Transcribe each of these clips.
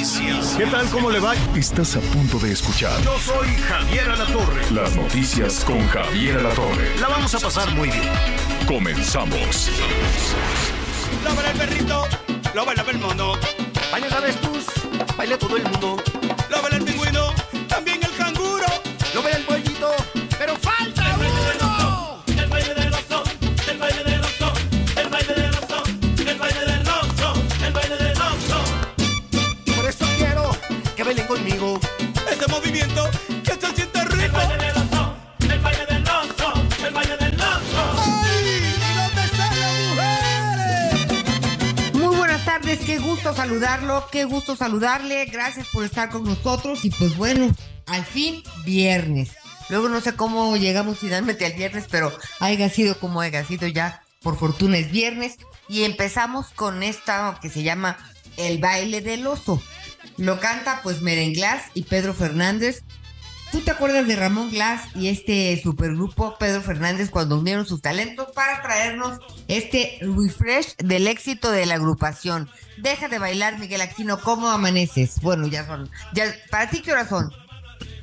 Noticias. ¿Qué tal? ¿Cómo le va? Estás a punto de escuchar Yo soy Javier Alatorre. las noticias con Javier Alatorre. La vamos a pasar muy bien. Comenzamos. Lo baila el perrito, lo baila el mono, Baila avestruz, baila todo el mundo. lo baila el pingüino, también el saludarlo, qué gusto saludarle, gracias por estar con nosotros y pues bueno, al fin viernes. Luego no sé cómo llegamos finalmente al viernes, pero haya sido como haya sido ya, por fortuna es viernes y empezamos con esta que se llama El baile del oso. Lo canta pues Merenglás y Pedro Fernández. ¿Tú te acuerdas de Ramón Glass y este supergrupo Pedro Fernández cuando unieron sus talentos para traernos este refresh del éxito de la agrupación? Deja de bailar, Miguel Aquino, ¿cómo amaneces? Bueno, ya son. Ya, ¿Para ti qué horas son?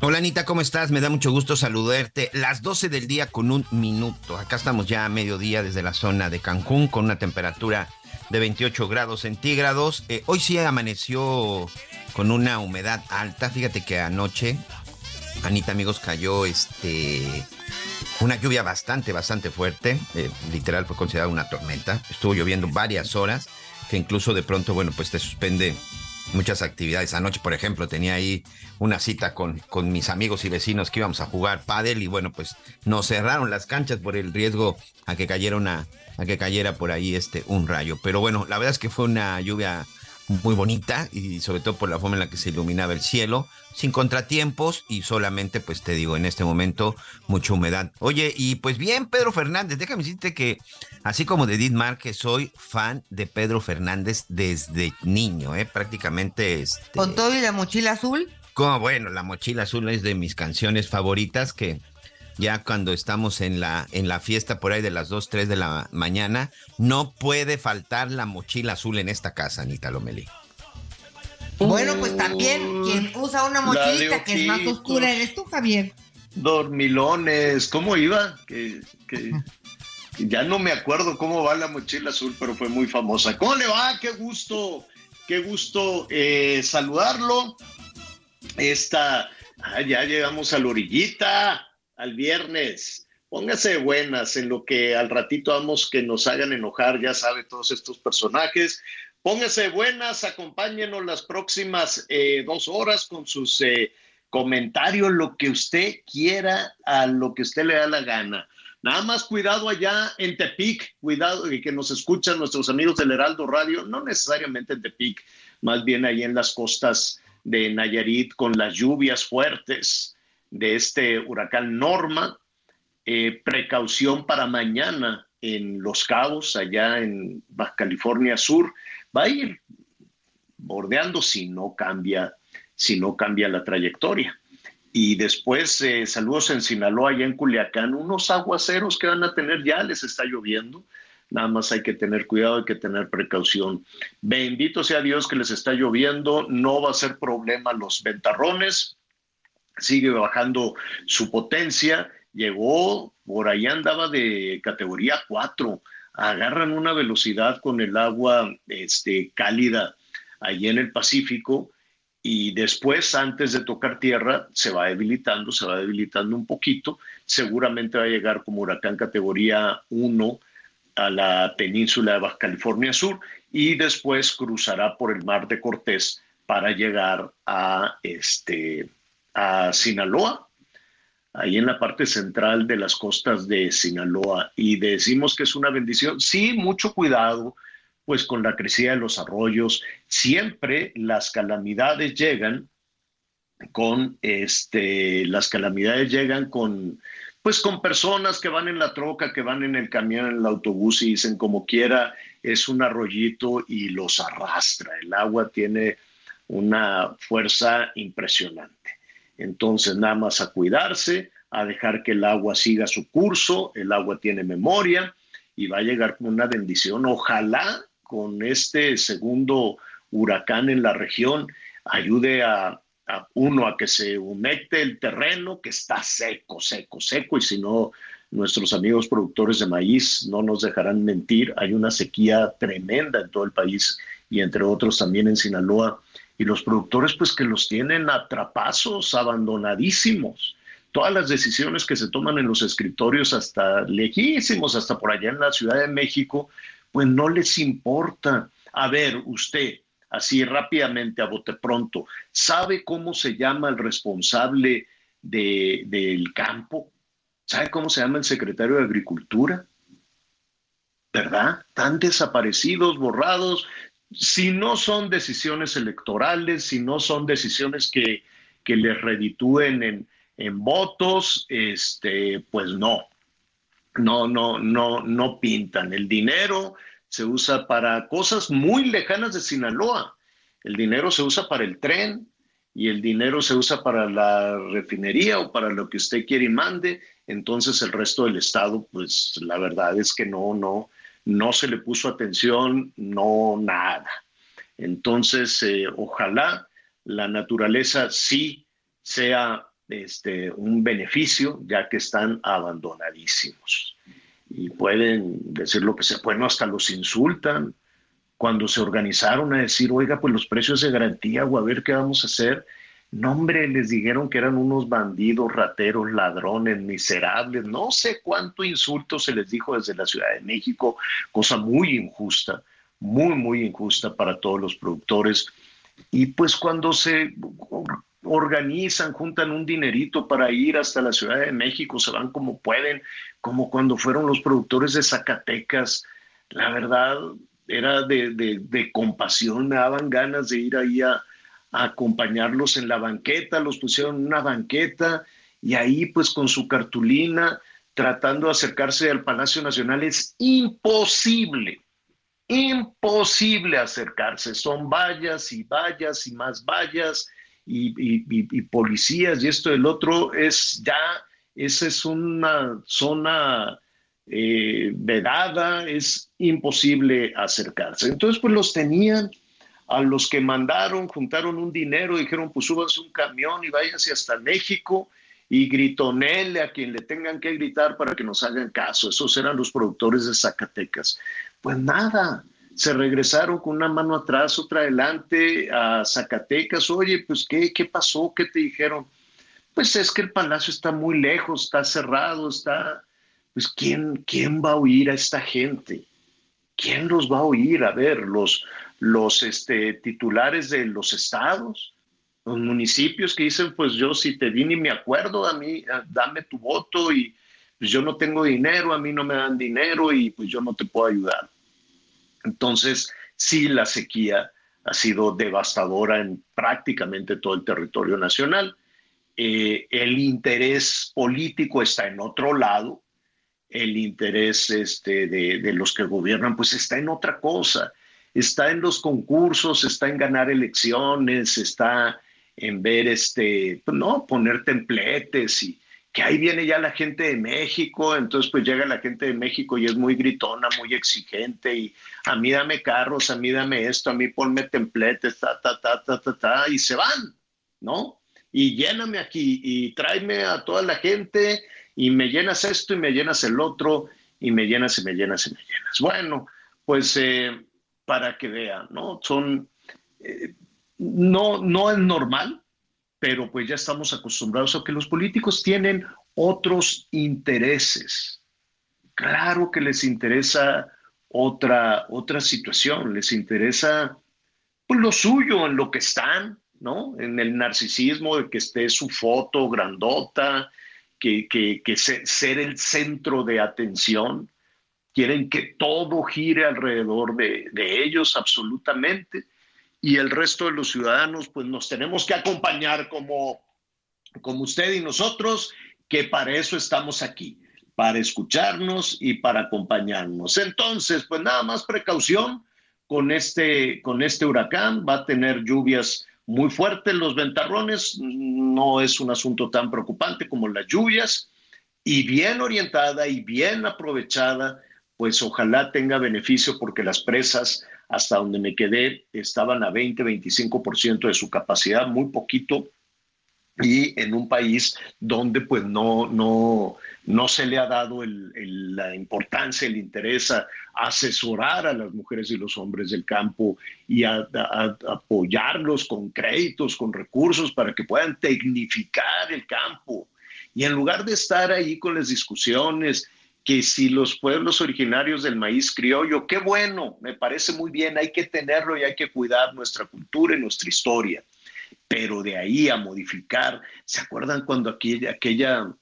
Hola Anita, ¿cómo estás? Me da mucho gusto saludarte. Las 12 del día con un minuto. Acá estamos ya a mediodía desde la zona de Cancún con una temperatura de 28 grados centígrados. Eh, hoy sí amaneció con una humedad alta. Fíjate que anoche, Anita, amigos, cayó este una lluvia bastante, bastante fuerte. Eh, literal fue considerada una tormenta. Estuvo lloviendo varias horas, que incluso de pronto, bueno, pues te suspende muchas actividades. Anoche, por ejemplo, tenía ahí una cita con, con mis amigos y vecinos que íbamos a jugar pádel y bueno, pues nos cerraron las canchas por el riesgo a que cayera una, a que cayera por ahí este un rayo. Pero bueno, la verdad es que fue una lluvia muy bonita y sobre todo por la forma en la que se iluminaba el cielo, sin contratiempos y solamente, pues te digo, en este momento mucha humedad. Oye, y pues bien, Pedro Fernández, déjame decirte que así como de Edith Márquez, soy fan de Pedro Fernández desde niño, ¿eh? prácticamente. Este, Con todo y la mochila azul. como bueno, la mochila azul es de mis canciones favoritas que ya cuando estamos en la, en la fiesta por ahí de las 2, 3 de la mañana, no puede faltar la mochila azul en esta casa, Anita Lomelí. Bueno, pues también quien usa una mochilita que es más oscura eres tú, Javier. Dormilones, ¿cómo iba? Que, que- ya no me acuerdo cómo va la mochila azul, pero fue muy famosa. ¿Cómo le va? Qué gusto, qué gusto eh, saludarlo. Esta, ah, ya llegamos a la orillita, al viernes. Póngase buenas en lo que al ratito vamos que nos hagan enojar, ya sabe, todos estos personajes. Póngase buenas, acompáñenos las próximas eh, dos horas con sus eh, comentarios, lo que usted quiera, a lo que usted le da la gana. Nada más cuidado allá en Tepic, cuidado y que nos escuchan nuestros amigos del Heraldo Radio, no necesariamente en Tepic, más bien ahí en las costas de Nayarit con las lluvias fuertes de este huracán Norma. Eh, precaución para mañana en Los Cabos, allá en Baja California Sur. Va a ir bordeando si no cambia, si no cambia la trayectoria. Y después, eh, saludos en Sinaloa, allá en Culiacán, unos aguaceros que van a tener, ya les está lloviendo. Nada más hay que tener cuidado, hay que tener precaución. Bendito sea Dios que les está lloviendo, no va a ser problema los ventarrones, sigue bajando su potencia, llegó, por ahí andaba de categoría 4, agarran una velocidad con el agua este, cálida allí en el Pacífico y después, antes de tocar tierra, se va debilitando, se va debilitando un poquito, seguramente va a llegar como huracán categoría 1 a la península de Baja California Sur y después cruzará por el mar de Cortés para llegar a, este, a Sinaloa, ahí en la parte central de las costas de Sinaloa. Y decimos que es una bendición. Sí, mucho cuidado, pues con la crecida de los arroyos, siempre las calamidades llegan con este, las calamidades llegan con, pues con personas que van en la troca, que van en el camión, en el autobús y dicen como quiera, es un arroyito y los arrastra. El agua tiene una fuerza impresionante. Entonces, nada más a cuidarse, a dejar que el agua siga su curso, el agua tiene memoria y va a llegar con una bendición. Ojalá con este segundo huracán en la región ayude a, uno a que se humecte el terreno que está seco, seco, seco y si no nuestros amigos productores de maíz no nos dejarán mentir, hay una sequía tremenda en todo el país y entre otros también en Sinaloa y los productores pues que los tienen atrapazos, abandonadísimos. Todas las decisiones que se toman en los escritorios hasta lejísimos, hasta por allá en la Ciudad de México, pues no les importa. A ver, usted, así rápidamente, a bote pronto, ¿sabe cómo se llama el responsable del campo? ¿Sabe cómo se llama el secretario de Agricultura? ¿Verdad? Están desaparecidos, borrados. Si no son decisiones electorales, si no son decisiones que, que les reditúen en, en votos, este, pues no, no, no, no, no pintan. El dinero se usa para cosas muy lejanas de Sinaloa. El dinero se usa para el tren y el dinero se usa para la refinería o para lo que usted quiere y mande. Entonces el resto del estado, pues la verdad es que no, no, no se le puso atención, no nada. Entonces, eh, ojalá la naturaleza sí sea este, un beneficio, ya que están abandonadísimos. Y pueden decir lo que se bueno, hasta los insultan. Cuando se organizaron a decir, oiga, pues los precios de garantía, o a ver qué vamos a hacer. No, hombre, les dijeron que eran unos bandidos, rateros, ladrones, miserables. No sé cuánto insulto se les dijo desde la Ciudad de México, cosa muy injusta, muy, muy injusta para todos los productores. Y pues cuando se organizan, juntan un dinerito para ir hasta la Ciudad de México, se van como pueden, como cuando fueron los productores de Zacatecas. La verdad era de, compasión, me daban ganas de ir ahí a, acompañarlos en la banqueta, los pusieron en una banqueta y ahí pues con su cartulina tratando de acercarse al Palacio Nacional es imposible, imposible acercarse. Son vallas y vallas y más vallas y, policías y esto del otro es ya, esa es una zona eh, vedada, es imposible acercarse. Entonces, pues los tenían a los que mandaron, juntaron un dinero, dijeron, pues súbanse un camión y váyanse hasta México y gritonele a quien le tengan que gritar para que nos hagan caso. Esos eran los productores de Zacatecas. Pues nada, se regresaron con una mano atrás, otra adelante a Zacatecas. Oye, pues ¿qué, qué pasó? ¿Qué te dijeron? Pues es que el palacio está muy lejos, está cerrado, está... Pues ¿quién, quién va a oír a esta gente? ¿Quién los va a oír? A ver, los, los este, titulares de los estados, los municipios que dicen, pues yo si te vi ni me acuerdo, a mí dame tu voto y pues yo no tengo dinero, a mí no me dan dinero y pues yo no te puedo ayudar. Entonces, sí, la sequía ha sido devastadora en prácticamente todo el territorio nacional. Eh, el interés político está en otro lado, el interés este, de, los que gobiernan pues está en otra cosa, está en los concursos, está en ganar elecciones, está en ver, este, no, poner templetes y, que ahí viene ya la gente de México, entonces pues llega la gente de México y es muy gritona, muy exigente y a mí dame carros, a mí dame esto, a mí ponme templetes, ta, ta, ta, ta, ta, y se van, ¿no? Y lléname aquí y tráeme a toda la gente y me llenas esto y me llenas el otro y me llenas y me llenas y me llenas. Bueno, pues eh, para que vean, ¿no? Son, eh, no, no es normal, pero pues ya estamos acostumbrados a que los políticos tienen otros intereses. Claro que les interesa otra, otra situación, les interesa pues, lo suyo, en lo que están, ¿no? En el narcisismo de que esté su foto grandota, que, que, que ser el centro de atención. Quieren que todo gire alrededor de, de ellos absolutamente y el resto de los ciudadanos pues nos tenemos que acompañar como, como usted y nosotros, que para eso estamos aquí, para escucharnos y para acompañarnos. Entonces, pues nada más precaución con este, con este huracán, va a tener lluvias muy fuertes, los ventarrones, no es un asunto tan preocupante como las lluvias, y bien orientada y bien aprovechada, pues ojalá tenga beneficio porque las presas hasta donde me quedé, estaban a 20, 25% de su capacidad, muy poquito, y en un país donde pues no, no, no se le ha dado la importancia, el interés a, asesorar a las mujeres y los hombres del campo y a, apoyarlos con créditos, con recursos para que puedan tecnificar el campo. Y en lugar de estar ahí con las discusiones que si los pueblos originarios del maíz criollo, qué bueno, me parece muy bien, hay que tenerlo y hay que cuidar nuestra cultura y nuestra historia. Pero de ahí a modificar, ¿se acuerdan cuando aquella,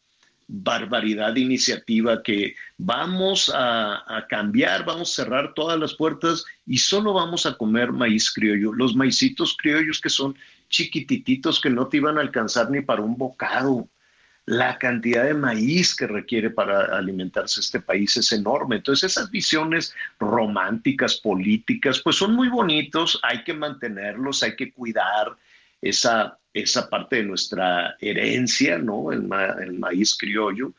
barbaridad iniciativa que vamos a, a, cambiar, vamos a cerrar todas las puertas y solo vamos a comer maíz criollo? Los maicitos criollos que son chiquitititos que no te iban a alcanzar ni para un bocado la cantidad de maíz que requiere para alimentarse este país es enorme. Entonces esas visiones románticas, políticas, pues son muy bonitos, hay que mantenerlos, hay que cuidar esa, esa parte de nuestra herencia, ¿no? El, el maíz criollo,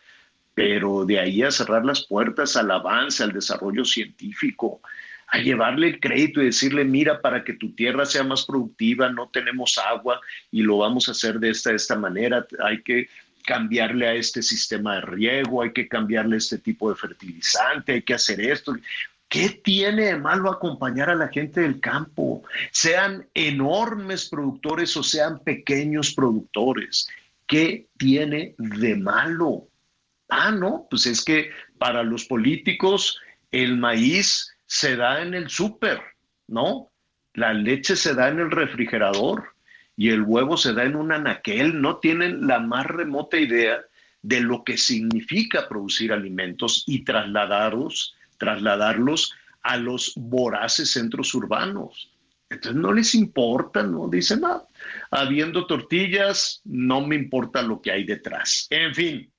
pero de ahí a cerrar las puertas al avance, al desarrollo científico, a llevarle el crédito y decirle, mira, para que tu tierra sea más productiva, no tenemos agua y lo vamos a hacer de esta, de esta manera, hay que cambiarle a este sistema de riego, hay que cambiarle este tipo de fertilizante, hay que hacer esto. ¿Qué tiene de malo acompañar a la gente del campo? Sean enormes productores o sean pequeños productores. ¿Qué tiene de malo? Ah, no, pues es que para los políticos el maíz se da en el súper, ¿no? La leche se da en el refrigerador y el huevo se da en un anaquel, no tienen la más remota idea de lo que significa producir alimentos y trasladarlos, trasladarlos a los voraces centros urbanos. Entonces no les importa, no dicen nada. Habiendo tortillas, no me importa lo que hay detrás. En fin,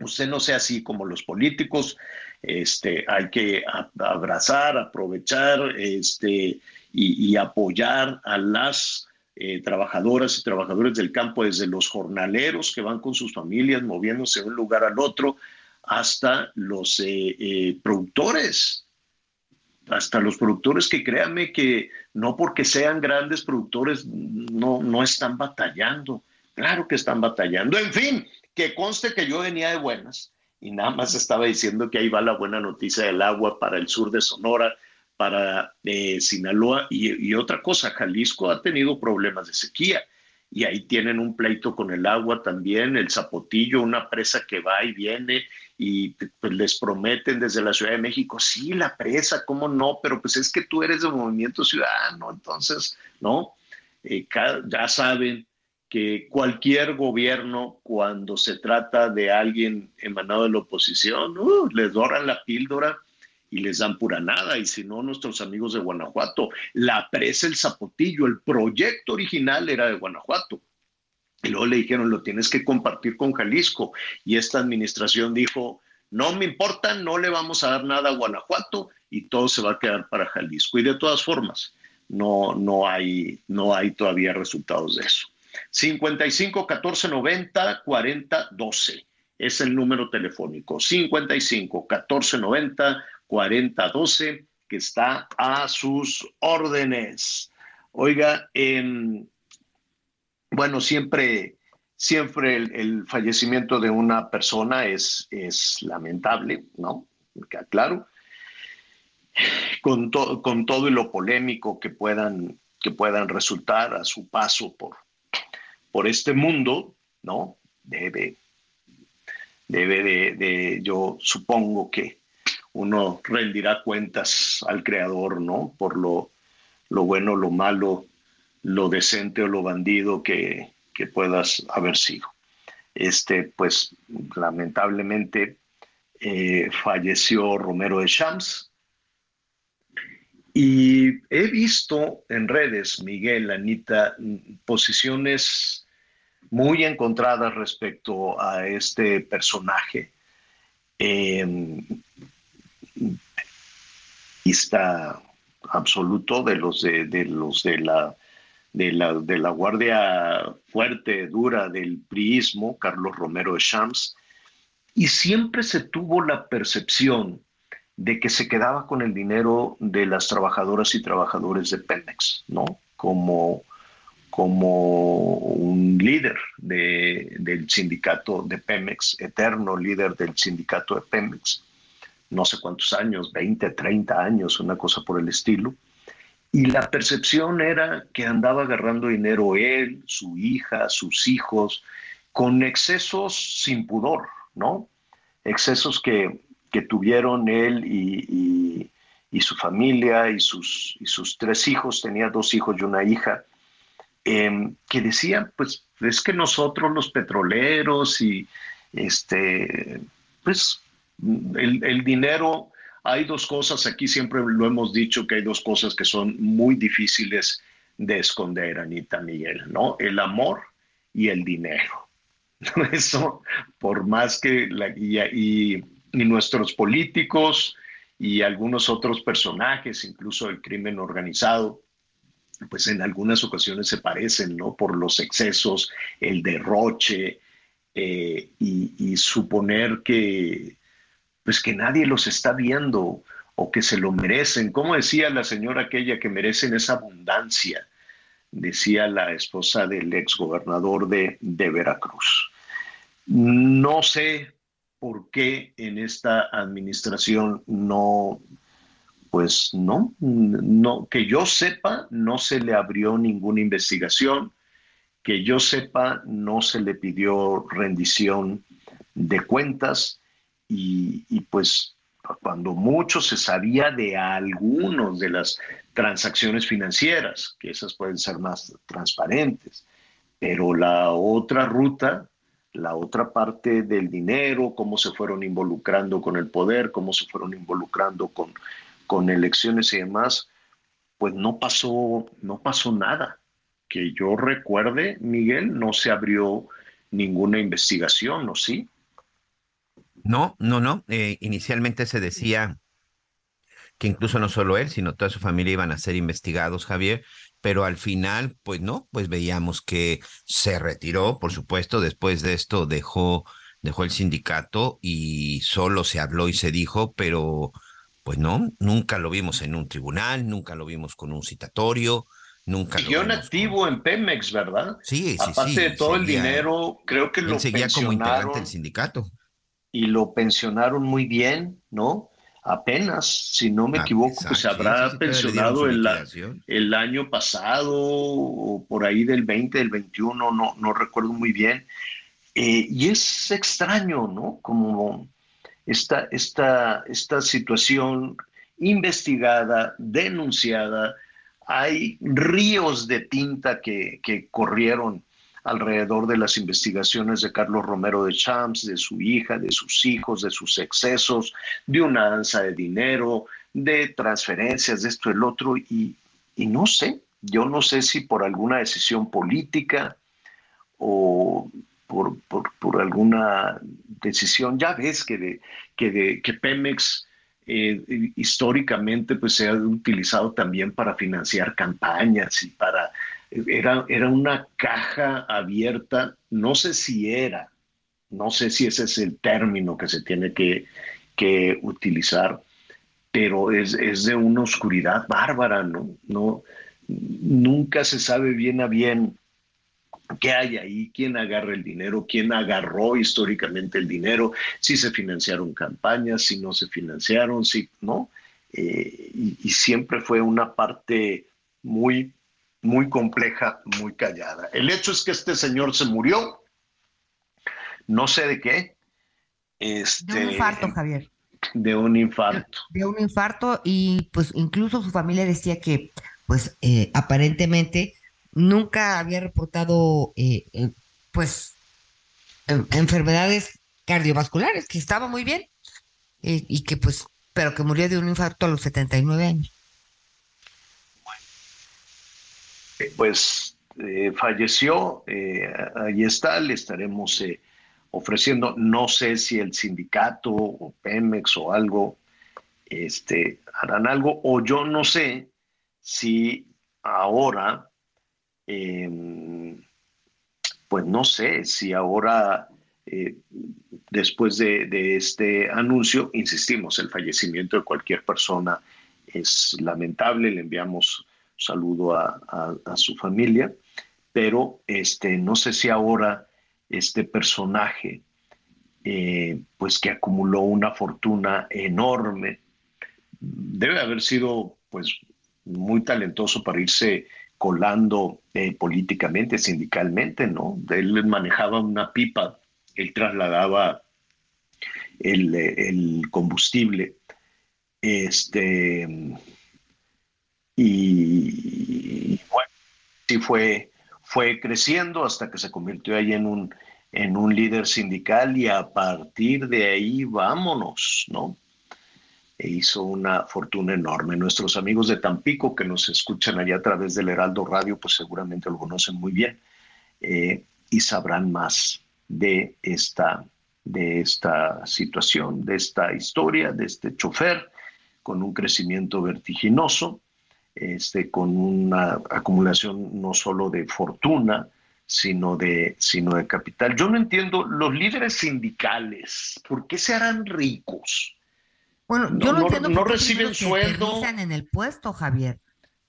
usted no sea así como los políticos, este, hay que abrazar, aprovechar este, y, y apoyar a las eh, trabajadoras y trabajadores del campo, desde los jornaleros que van con sus familias moviéndose de un lugar al otro, hasta los eh, eh, productores, hasta los productores que créanme que no porque sean grandes productores no, no están batallando, claro que están batallando, en fin, que conste que yo venía de buenas y nada más estaba diciendo que ahí va la buena noticia del agua para el sur de Sonora, para eh, Sinaloa y, otra cosa, Jalisco ha tenido problemas de sequía y ahí tienen un pleito con el agua también, el Zapotillo, una presa que va y viene y pues, les prometen desde la Ciudad de México, sí, la presa, ¿cómo no? Pero pues es que tú eres de Movimiento Ciudadano, entonces, ¿no? Eh, ya saben que cualquier gobierno, cuando se trata de alguien emanado de la oposición, uh, les doran la píldora y les dan pura nada, y si no, nuestros amigos de Guanajuato, la presa El Zapotillo, el proyecto original era de Guanajuato. Y luego le dijeron, lo tienes que compartir con Jalisco. Y esta administración dijo, no me importa, no le vamos a dar nada a Guanajuato y todo se va a quedar para Jalisco. Y de todas formas, no, no, hay, no hay todavía resultados de eso. 55 14 90 40 12 es el número telefónico. 55 14 90 4012, que está a sus órdenes. Oiga, bueno, siempre, siempre el, fallecimiento de una persona es, es lamentable, ¿no? Claro. Con, con todo y lo polémico que puedan, que puedan resultar a su paso por, por este mundo, ¿no? Debe, debe de yo supongo que, uno rendirá cuentas al Creador, ¿no? Por lo, lo bueno, lo malo, lo decente o lo bandido que, que puedas haber sido. Este, pues, lamentablemente, eh, falleció Romero de Shams. Y he visto en redes, Miguel, Anita, posiciones muy encontradas respecto a este personaje. Eh, absoluto de los de, los de la de la, de la guardia fuerte, dura del priismo, Carlos Romero de Shams, y siempre se tuvo la percepción de que se quedaba con el dinero de las trabajadoras y trabajadores de Pemex, ¿no? Como, como un líder de, del sindicato de Pemex, eterno líder del sindicato de Pemex, no sé cuántos años, 20, 30 años, una cosa por el estilo. Y la percepción era que andaba agarrando dinero él, su hija, sus hijos, con excesos sin pudor, ¿no? Excesos que, que tuvieron él y, y, su familia y sus, sus tres hijos, tenía dos hijos y una hija, em, que decían, pues es que nosotros los petroleros y este, pues el, dinero hay dos cosas, aquí siempre lo hemos dicho que hay dos cosas que son muy difíciles de esconder, Anita Miguel, ¿no? El amor y el dinero. Eso, por más que la, y, y, nuestros políticos y algunos otros personajes, incluso el crimen organizado, pues en algunas ocasiones se parecen, ¿no? Por los excesos, el derroche eh, y suponer que pues que nadie los está viendo o que se lo merecen. Como decía la señora aquella que merecen esa abundancia? Decía la esposa del ex gobernador de, de Veracruz. No sé por qué en esta administración no, pues no, no, que yo sepa, no se le abrió ninguna investigación, que yo sepa, no se le pidió rendición de cuentas y, pues cuando mucho se sabía de algunos de las transacciones financieras, que esas pueden ser más transparentes, pero la otra ruta, la otra parte del dinero, cómo se fueron involucrando con el poder, cómo se fueron involucrando con, con elecciones y demás, pues no pasó, no pasó nada. Que yo recuerde, Miguel, no se abrió ninguna investigación, ¿o sí? No, no, no. Eh, inicialmente se decía que incluso no solo él, sino toda su familia iban a ser investigados, Javier, pero al final, pues no, pues veíamos que se retiró, por supuesto, después de esto dejó, dejó el sindicato y solo se habló y se dijo, pero pues no, nunca lo vimos en un tribunal, nunca lo vimos con un citatorio, nunca Siguió lo en activo en Pemex, ¿verdad? Sí, sí, Aparte de todo el dinero, creo que lo seguía como integrante del sindicato y lo pensionaron muy bien, ¿no? Apenas, si no me ah, equivoco, pues se habrá pensionado el, el, año pasado o por ahí del 20, del 21, no, no recuerdo muy bien. Eh, y es extraño, ¿no? Como esta, esta, esta situación investigada, denunciada, hay ríos de tinta que, que corrieron alrededor de las investigaciones de Carlos Romero de Champs, de su hija, de sus hijos, de sus excesos, de una danza de dinero, de transferencias, de esto, el otro, y, no sé, yo no sé si por alguna decisión política o por, por, alguna decisión, ya ves que, de, que, de, que Pemex eh, históricamente pues se ha utilizado también para financiar campañas y para era, era una caja abierta, no sé si era, no sé si ese es el término que se tiene que, que utilizar, pero es, es, de una oscuridad bárbara, ¿no? no nunca se sabe bien a bien qué hay ahí, quién agarra el dinero, quién agarró históricamente el dinero, si se financiaron campañas, si no se financiaron, si no. Eh, y, y, siempre fue una parte muy muy compleja, muy callada. El hecho es que este señor se murió, no sé de qué. Este, de un infarto, Javier. De un infarto. De, un infarto y pues incluso su familia decía que pues eh, aparentemente nunca había reportado eh, eh, pues enfermedades cardiovasculares, que estaba muy bien. eh, y que pues, pero que murió de un infarto a los 79 años. Pues eh, falleció, eh, ahí está, le estaremos eh, ofreciendo, no sé si el sindicato o Pemex o algo, este, harán algo, o yo no sé si ahora, em, pues no sé si ahora, después de, este anuncio, insistimos, el fallecimiento de cualquier persona es lamentable, le enviamos saludo a, su familia, pero este, no sé si ahora este personaje, eh, pues que acumuló una fortuna enorme, debe haber sido pues muy talentoso para irse colando eh, políticamente, sindicalmente, ¿no? Él manejaba una pipa, él trasladaba el, el combustible, este, y, bueno, sí fue, fue creciendo hasta que se convirtió ahí en un, en un líder sindical y a partir de ahí vámonos, ¿no? E hizo una fortuna enorme. Nuestros amigos de Tampico que nos escuchan allá a través del Heraldo Radio, pues seguramente lo conocen muy bien eh, y sabrán más de esta, de esta situación, de esta historia, de este chofer con un crecimiento vertiginoso este, con una acumulación no solo de fortuna, sino de, sino de capital. Yo no entiendo, los líderes sindicales, ¿por qué se harán ricos? Bueno, yo no, entiendo no reciben sueldo. en el puesto, Javier.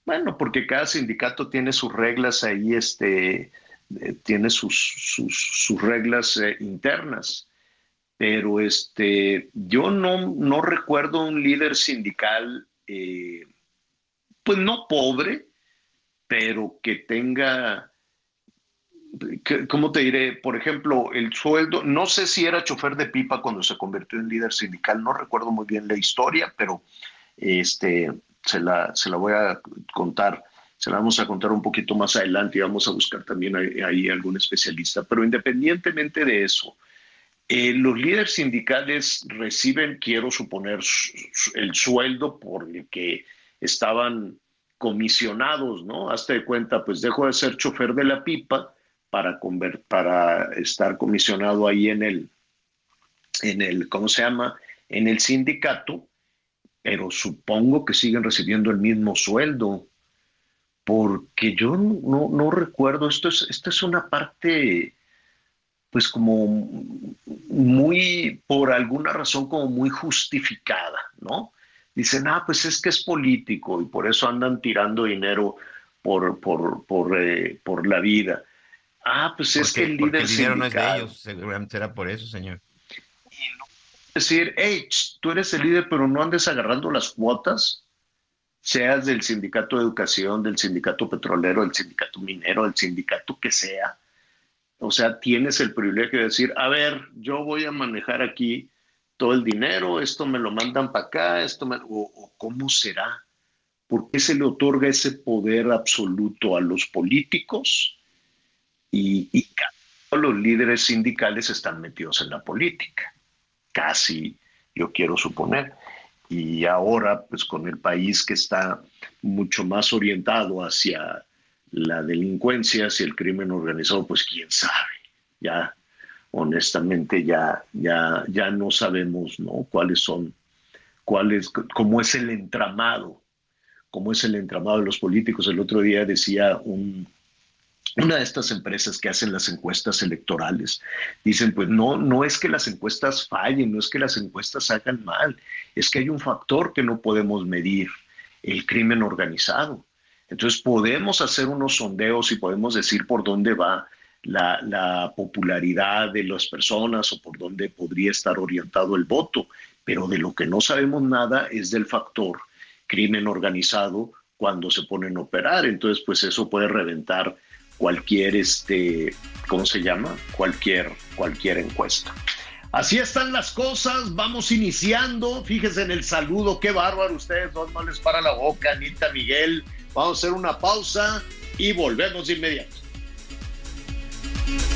Bueno, porque cada sindicato tiene sus reglas ahí, este, eh, tiene sus, sus, reglas eh, internas. Pero este, yo no, no recuerdo un líder sindical eh, pues no pobre, pero que tenga, ¿cómo te diré? Por ejemplo, el sueldo, no sé si era chofer de pipa cuando se convirtió en líder sindical, no recuerdo muy bien la historia, pero este, se, la, se la voy a contar, se la vamos a contar un poquito más adelante y vamos a buscar también ahí, algún especialista. Pero independientemente de eso, eh, los líderes sindicales reciben, quiero suponer, el sueldo por el que estaban comisionados, ¿no? Hazte de cuenta, pues dejo de ser chofer de la pipa para, estar comisionado ahí en el, en el, ¿cómo se llama? En el sindicato, pero supongo que siguen recibiendo el mismo sueldo, porque yo no, no recuerdo, esto es, esto es una parte, pues como muy, por alguna razón, como muy justificada, ¿no? Dicen, ah, pues es que es político y por eso andan tirando dinero por, por, por, eh, por la vida. Ah, pues es que el líder el dinero no es de ellos, seguramente será por eso, señor. Y no decir, hey, tú eres el líder, pero no andes agarrando las cuotas, seas del sindicato de educación, del sindicato petrolero, del sindicato minero, del sindicato que sea. O sea, tienes el privilegio de decir, a ver, yo voy a manejar aquí todo el dinero, esto me lo mandan para acá, esto o, cómo será. ¿Por qué se le otorga ese poder absoluto a los políticos? Y, y los líderes sindicales están metidos en la política, casi, yo quiero suponer. Y ahora, pues con el país que está mucho más orientado hacia la delincuencia, hacia el crimen organizado, pues quién sabe, ya honestamente ya, ya, ya no sabemos ¿no? cuáles son, cuáles, cómo es el entramado, cómo es el entramado de los políticos. El otro día decía un, una de estas empresas que hacen las encuestas electorales, dicen, pues no, no es que las encuestas fallen, no es que las encuestas hagan mal, es que hay un factor que no podemos medir, el crimen organizado. Entonces podemos hacer unos sondeos y podemos decir por dónde va la, popularidad de las personas o por dónde podría estar orientado el voto, pero de lo que no sabemos nada es del factor crimen organizado cuando se ponen a operar. Entonces, pues eso puede reventar cualquier, este, ¿cómo se llama? Cualquier, cualquier encuesta. Así están las cosas, vamos iniciando. Fíjense en el saludo, qué bárbaro ustedes, dos no les para la boca, Anita Miguel. Vamos a hacer una pausa y volvemos de inmediato. Bye.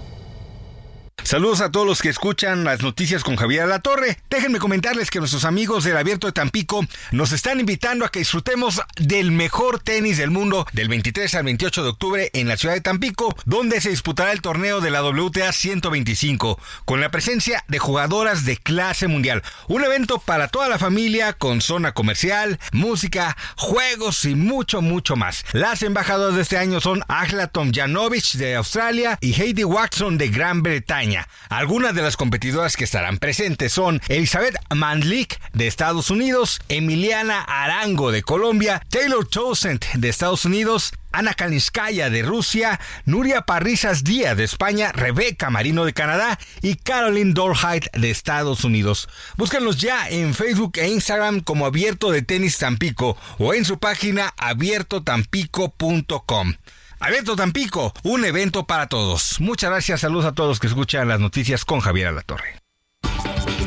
Saludos a todos los que escuchan las noticias con Javier La Torre. Déjenme comentarles que nuestros amigos del Abierto de Tampico nos están invitando a que disfrutemos del mejor tenis del mundo del 23 al 28 de octubre en la ciudad de Tampico, donde se disputará el torneo de la WTA 125 con la presencia de jugadoras de clase mundial. Un evento para toda la familia con zona comercial, música, juegos y mucho, mucho más. Las embajadoras de este año son Agla Tomjanovic de Australia y Heidi Watson de Gran Bretaña. Algunas de las competidoras que estarán presentes son Elizabeth Mandlik de Estados Unidos, Emiliana Arango de Colombia, Taylor Towsend de Estados Unidos, Ana Kalinskaya de Rusia, Nuria Parrizas Díaz de España, Rebeca Marino de Canadá y Caroline Dorheit de Estados Unidos. Búscanlos ya en Facebook e Instagram como Abierto de Tenis Tampico o en su página abiertotampico.com. Abierto Tampico, un evento para todos. Muchas gracias, saludos a todos que escuchan las noticias con Javier Alatorre.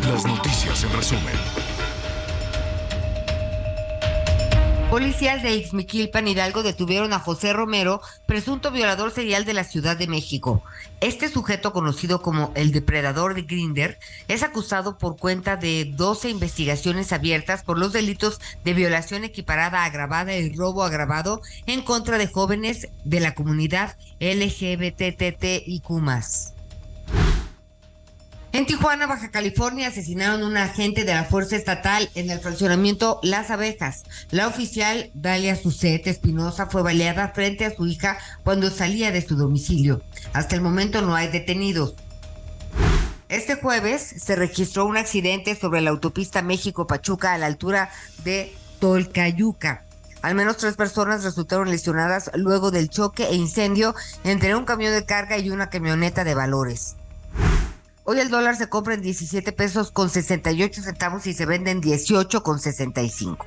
Las noticias en resumen. Policías de Ixmiquilpan, Hidalgo, detuvieron a José Romero, presunto violador serial de la Ciudad de México. Este sujeto, conocido como el depredador de Grinder, es acusado por cuenta de 12 investigaciones abiertas por los delitos de violación equiparada agravada y robo agravado en contra de jóvenes de la comunidad LGBTTIQ. En Tijuana, Baja California, asesinaron a un agente de la Fuerza Estatal en el fraccionamiento Las Abejas. La oficial Dalia Sucet Espinosa fue baleada frente a su hija cuando salía de su domicilio. Hasta el momento no hay detenidos. Este jueves se registró un accidente sobre la autopista México-Pachuca a la altura de Tolcayuca. Al menos tres personas resultaron lesionadas luego del choque e incendio entre un camión de carga y una camioneta de valores. Hoy el dólar se compra en 17 pesos con 68 centavos y se vende en 18 con 65.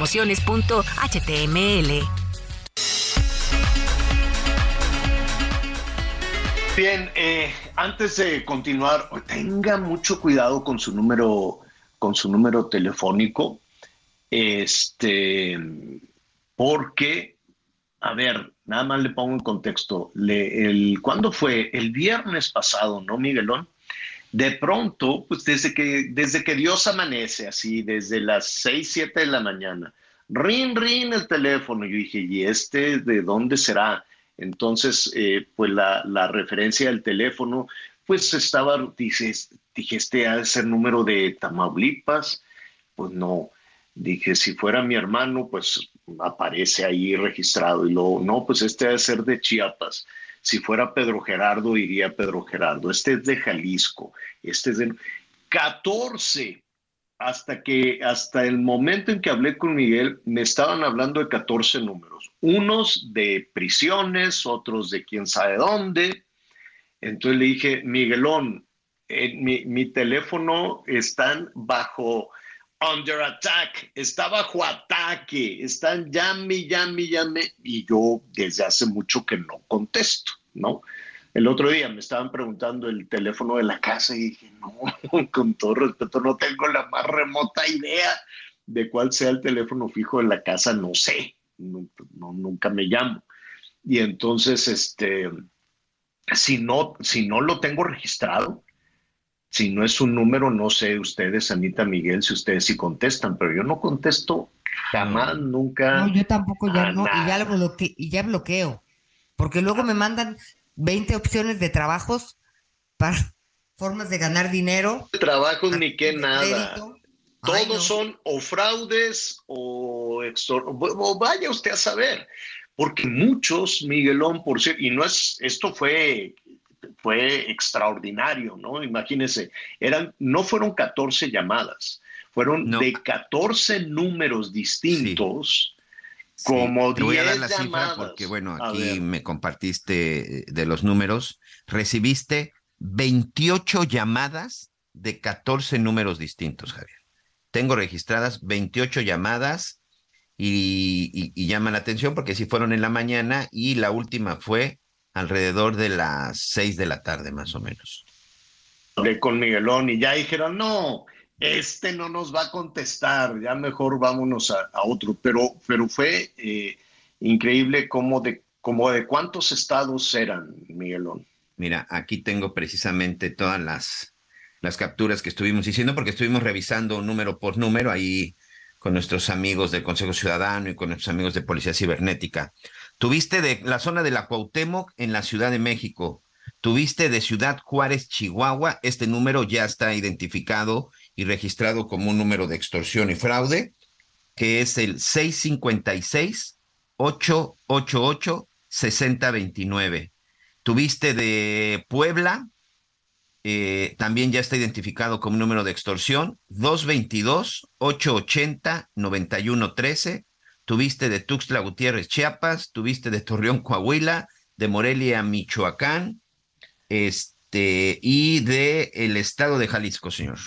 promociones.html. Bien, eh, antes de continuar, tenga mucho cuidado con su número, con su número telefónico, este, porque, a ver, nada más le pongo en contexto. Le, el, ¿Cuándo fue? El viernes pasado, ¿no, Miguelón? De pronto, pues desde que, desde que Dios amanece, así, desde las 6, 7 de la mañana, rin, rin el teléfono. Yo dije, ¿y este de dónde será? Entonces, eh, pues la, referencia del teléfono, pues estaba, dije, dije, este ha de ser número de Tamaulipas. Pues no, dije, si fuera mi hermano, pues aparece ahí registrado. Y luego, no, pues este ha de ser de Chiapas. Si fuera Pedro Gerardo, iría Pedro Gerardo. Este es de Jalisco. Este es de 14. Hasta que, hasta el momento en que hablé con Miguel, me estaban hablando de 14 números. Unos de prisiones, otros de quién sabe dónde. Entonces le dije, Miguelón, en mi, mi teléfono están bajo under attack, está bajo ataque, están llame, llame, llame, y yo desde hace mucho que no contesto, ¿no? El otro día me estaban preguntando el teléfono de la casa y dije, no, con todo respeto, no tengo la más remota idea de cuál sea el teléfono fijo de la casa, no sé, no, nunca me llamo. Y entonces, este, si no, si no lo tengo registrado, Si no es un número, no sé ustedes, Anita Miguel, si ustedes sí contestan, pero yo no contesto jamás, nunca. No, yo tampoco ya no, y ya, lo bloque, y ya bloqueo. Porque luego me mandan 20 opciones de trabajos para formas de ganar dinero. Trabajos ni qué nada. Todos son o fraudes o, o vaya usted a saber, porque muchos, Miguelón, por cierto, y no es, esto fue fue extraordinario, ¿no? Imagínense, eran, no fueron 14 llamadas, fueron de 14 números distintos. Como Te voy a dar la cifra porque, bueno, aquí me compartiste eh, de los números. Recibiste 28 llamadas de 14 números distintos, Javier. Tengo registradas 28 llamadas y, y, llama la atención porque sí fueron en la mañana y la última fue alrededor de las 6 de la tarde, más o menos. Hablé con Miguelón y ya dijeron, no, este no nos va a contestar, ya mejor vámonos a, otro. Pero, pero fue eh, increíble cómo de, cómo de cuántos estados eran, Miguelón. Mira, aquí tengo precisamente todas las, las capturas que estuvimos diciendo, porque estuvimos revisando número por número ahí con nuestros amigos del Consejo Ciudadano y con nuestros amigos de Policía Cibernética. Tuviste de la zona de la Cuauhtémoc en la Ciudad de México. Tuviste de Ciudad Juárez, Chihuahua. Este número ya está identificado y registrado como un número de extorsión y fraude, que es el 656-888-6029. Tuviste de Puebla, eh, también ya está identificado como un número de extorsión, 222-880-9113 tuviste de Tuxtla Gutiérrez, Chiapas, tuviste de Torreón, Coahuila, de Morelia, Michoacán, este, y de el estado de Jalisco, señor.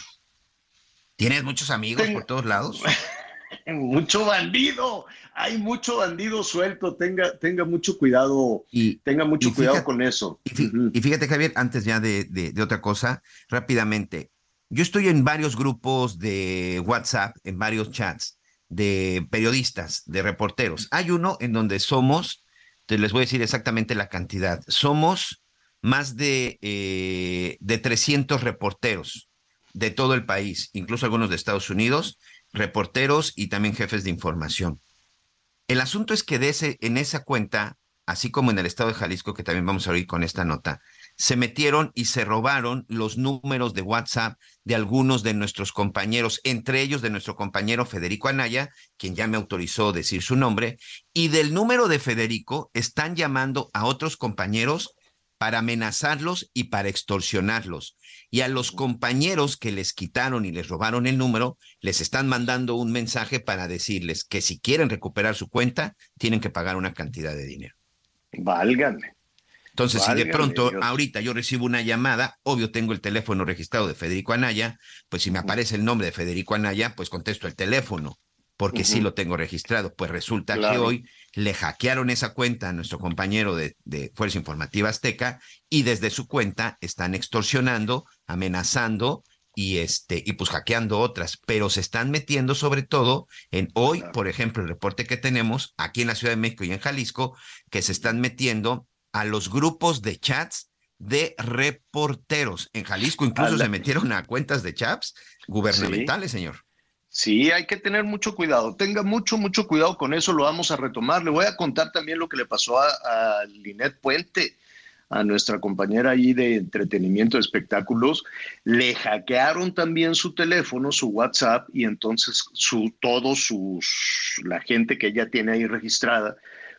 ¿Tienes muchos amigos por todos lados? mucho bandido, hay mucho bandido suelto, tenga, tenga mucho cuidado, y, tenga mucho cuidado con eso. Y, fíjate, Javier, antes ya de, de, otra cosa, rápidamente, yo estoy en varios grupos de WhatsApp, en varios chats, de periodistas, de reporteros. Hay uno en donde somos, te les voy a decir exactamente la cantidad, somos más de, eh, de 300 reporteros de todo el país, incluso algunos de Estados Unidos, reporteros y también jefes de información. El asunto es que de ese, en esa cuenta, así como en el estado de Jalisco, que también vamos a oír con esta nota, se metieron y se robaron los números de WhatsApp de algunos de nuestros compañeros, entre ellos de nuestro compañero Federico Anaya, quien ya me autorizó decir su nombre, y del número de Federico están llamando a otros compañeros para amenazarlos y para extorsionarlos. Y a los compañeros que les quitaron y les robaron el número, les están mandando un mensaje para decirles que si quieren recuperar su cuenta, tienen que pagar una cantidad de dinero. Válgame. Entonces, si de pronto ahorita yo recibo una llamada, obvio tengo el teléfono registrado de Federico Anaya, pues si me aparece el nombre de Federico Anaya, pues contesto el teléfono, porque sí lo tengo registrado. Pues resulta que hoy le hackearon esa cuenta a nuestro compañero de, de Fuerza Informativa Azteca y desde su cuenta están extorsionando, amenazando y este y pues hackeando otras, pero se están metiendo sobre todo en hoy, por ejemplo, el reporte que tenemos aquí en la Ciudad de México y en Jalisco, que se están metiendo a los grupos de chats de reporteros. En Jalisco incluso se metieron a cuentas de chats gubernamentales, señor. Sí, hay que tener mucho cuidado. Tenga mucho, mucho cuidado con eso. Lo vamos a retomar. Le voy a contar también lo que le pasó a, a Linet Puente, a nuestra compañera ahí de entretenimiento de espectáculos. Le hackearon también su teléfono, su WhatsApp, y entonces su, todos sus, la gente que ella tiene ahí registrada,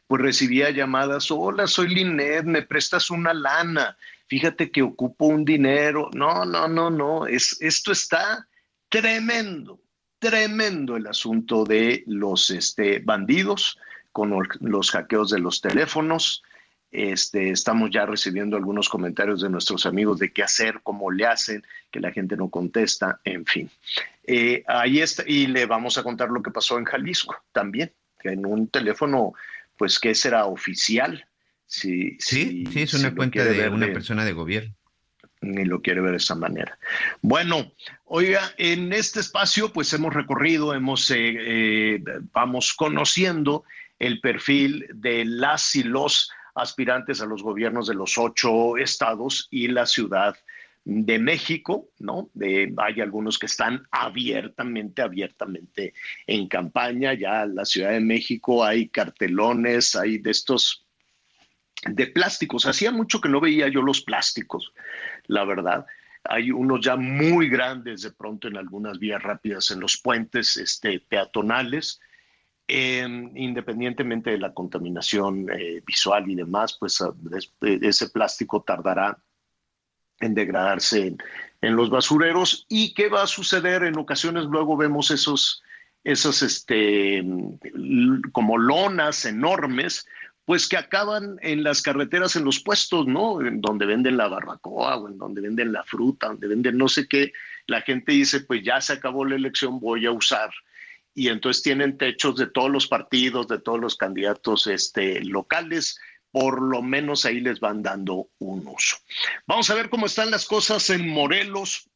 pues recibía llamadas, hola, soy Linet, me prestas una lana, fíjate que ocupo un dinero. No, no, no, no, es, esto está tremendo, tremendo el asunto de los este, bandidos con los hackeos de los teléfonos. Este, estamos ya recibiendo algunos comentarios de nuestros amigos de qué hacer, cómo le hacen, que la gente no contesta, en fin. Eh, ahí está, y le vamos a contar lo que pasó en Jalisco también, que en un teléfono pues que será oficial. sí, sí, es una cuenta de una persona de gobierno. Ni lo quiere ver de esa manera. Bueno, oiga, en este espacio pues hemos recorrido, hemos, eh, eh, vamos conociendo el perfil de las y los aspirantes a los gobiernos de los ocho estados y la ciudad de México, ¿no? hay algunos que están abiertamente, abiertamente en campaña. Ya en la Ciudad de México hay cartelones, hay de estos de plásticos. Hacía mucho que no veía yo los plásticos, la verdad. Hay unos ya muy grandes de pronto en algunas vías rápidas, en los puentes este, peatonales. independientemente de la contaminación eh, visual y demás, pues ese plástico tardará en degradarse en, los basureros. ¿Y qué va a suceder? En ocasiones luego vemos esos, esos este, como lonas enormes, pues que acaban en las carreteras, en los puestos, ¿no? En donde venden la barbacoa o en donde venden la fruta, donde venden no sé qué. La gente dice, pues ya se acabó la elección, voy a usar. Y entonces tienen techos de todos los partidos, de todos los candidatos este, locales por lo menos ahí les van dando un uso. Vamos a ver cómo están las cosas en Morelos.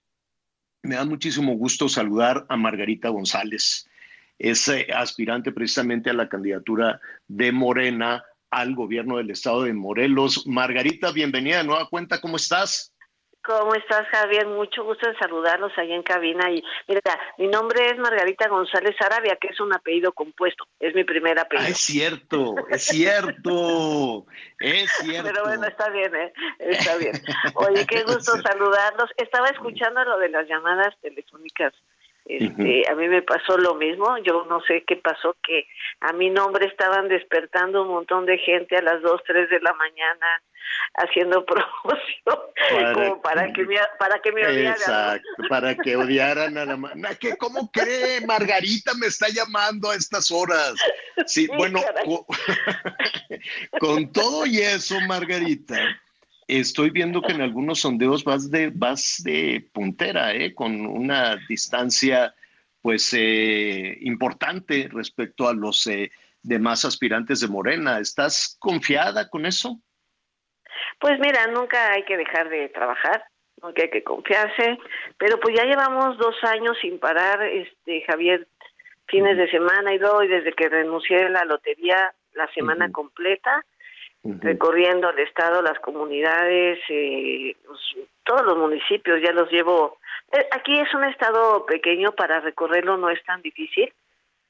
Me da muchísimo gusto saludar a Margarita González, es eh, aspirante precisamente a la candidatura de Morena al gobierno del estado de Morelos. Margarita, bienvenida de nueva cuenta, ¿cómo estás? ¿Cómo estás, Javier? Mucho gusto en saludarlos ahí en cabina. Y mira, mi nombre es Margarita González Arabia, que es un apellido compuesto. Es mi primer apellido. Ah, es cierto, es cierto, es cierto. Pero bueno, está bien, ¿eh? Está bien. Oye, qué gusto saludarlos. Estaba escuchando lo de las llamadas telefónicas. Este, A mí me pasó lo mismo. Yo no sé qué pasó, que a mi nombre estaban despertando un montón de gente a las 2, 3 de la mañana haciendo promoción para, como para que me para que me odiaran. Exacto para que odiaran a la que cómo cree Margarita me está llamando a estas horas. Sí, bueno con, todo y eso Margarita estoy viendo que en algunos sondeos vas de vas de puntera eh con una distancia pues eh, importante respecto a los eh, demás aspirantes de Morena. Estás confiada con eso pues mira, nunca hay que dejar de trabajar, nunca hay que confiarse, pero pues ya llevamos dos años sin parar, este Javier, fines de semana y luego y desde que renuncié a la lotería la semana completa, recorriendo el estado, las comunidades, eh, pues, todos los municipios, ya los llevo. Eh, aquí es un estado pequeño, para recorrerlo no es tan difícil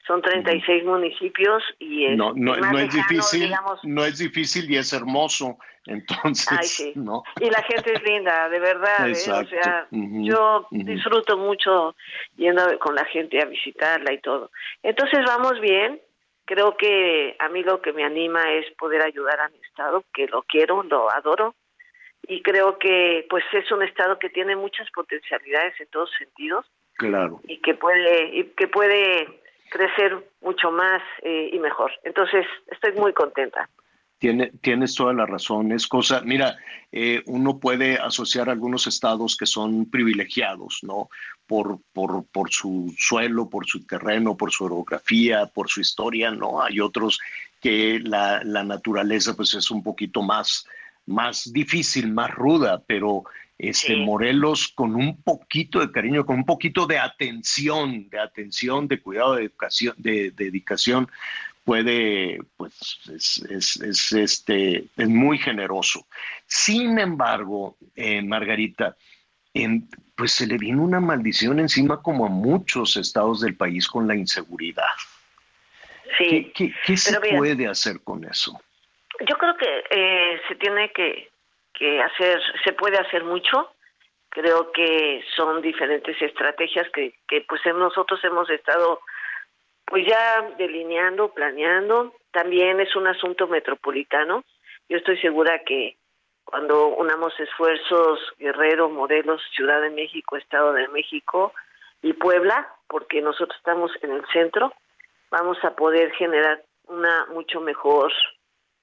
son 36 municipios y es no, no, no es difícil, no es difícil y es hermoso, entonces, ¿no? Y la gente es linda, de verdad, ¿eh? o sea, yo disfruto mucho yendo con la gente a visitarla y todo. Entonces vamos bien, creo que a mí lo que me anima es poder ayudar a mi estado, que lo quiero, lo adoro, y creo que pues es un estado que tiene muchas potencialidades en todos sentidos. Claro. Y que puede, y que puede crecer mucho más eh, y mejor. Entonces, estoy muy contenta. Tiene, tienes toda la razón. Es cosa, mira, eh, uno puede asociar algunos estados que son privilegiados, ¿no? Por, por, por su suelo, por su terreno, por su orografía, por su historia, ¿no? Hay otros que la, la naturaleza pues es un poquito más, más difícil, más ruda, pero este, Morelos con un poquito de cariño, con un poquito de atención, de atención, de cuidado, de educación, de, dedicación, puede, pues, es, este, es muy generoso. Sin embargo, eh, Margarita, pues se le vino una maldición encima como a muchos estados del país con la inseguridad. Sí. ¿Qué, se puede hacer con eso? Yo creo que eh, se tiene que que hacer, se puede hacer mucho. Creo que son diferentes estrategias que, que pues nosotros hemos estado pues ya delineando, planeando. También es un asunto metropolitano. Yo estoy segura que cuando unamos esfuerzos Guerrero, Morelos, Ciudad de México, Estado de México y Puebla, porque nosotros estamos en el centro, vamos a poder generar una mucho mejor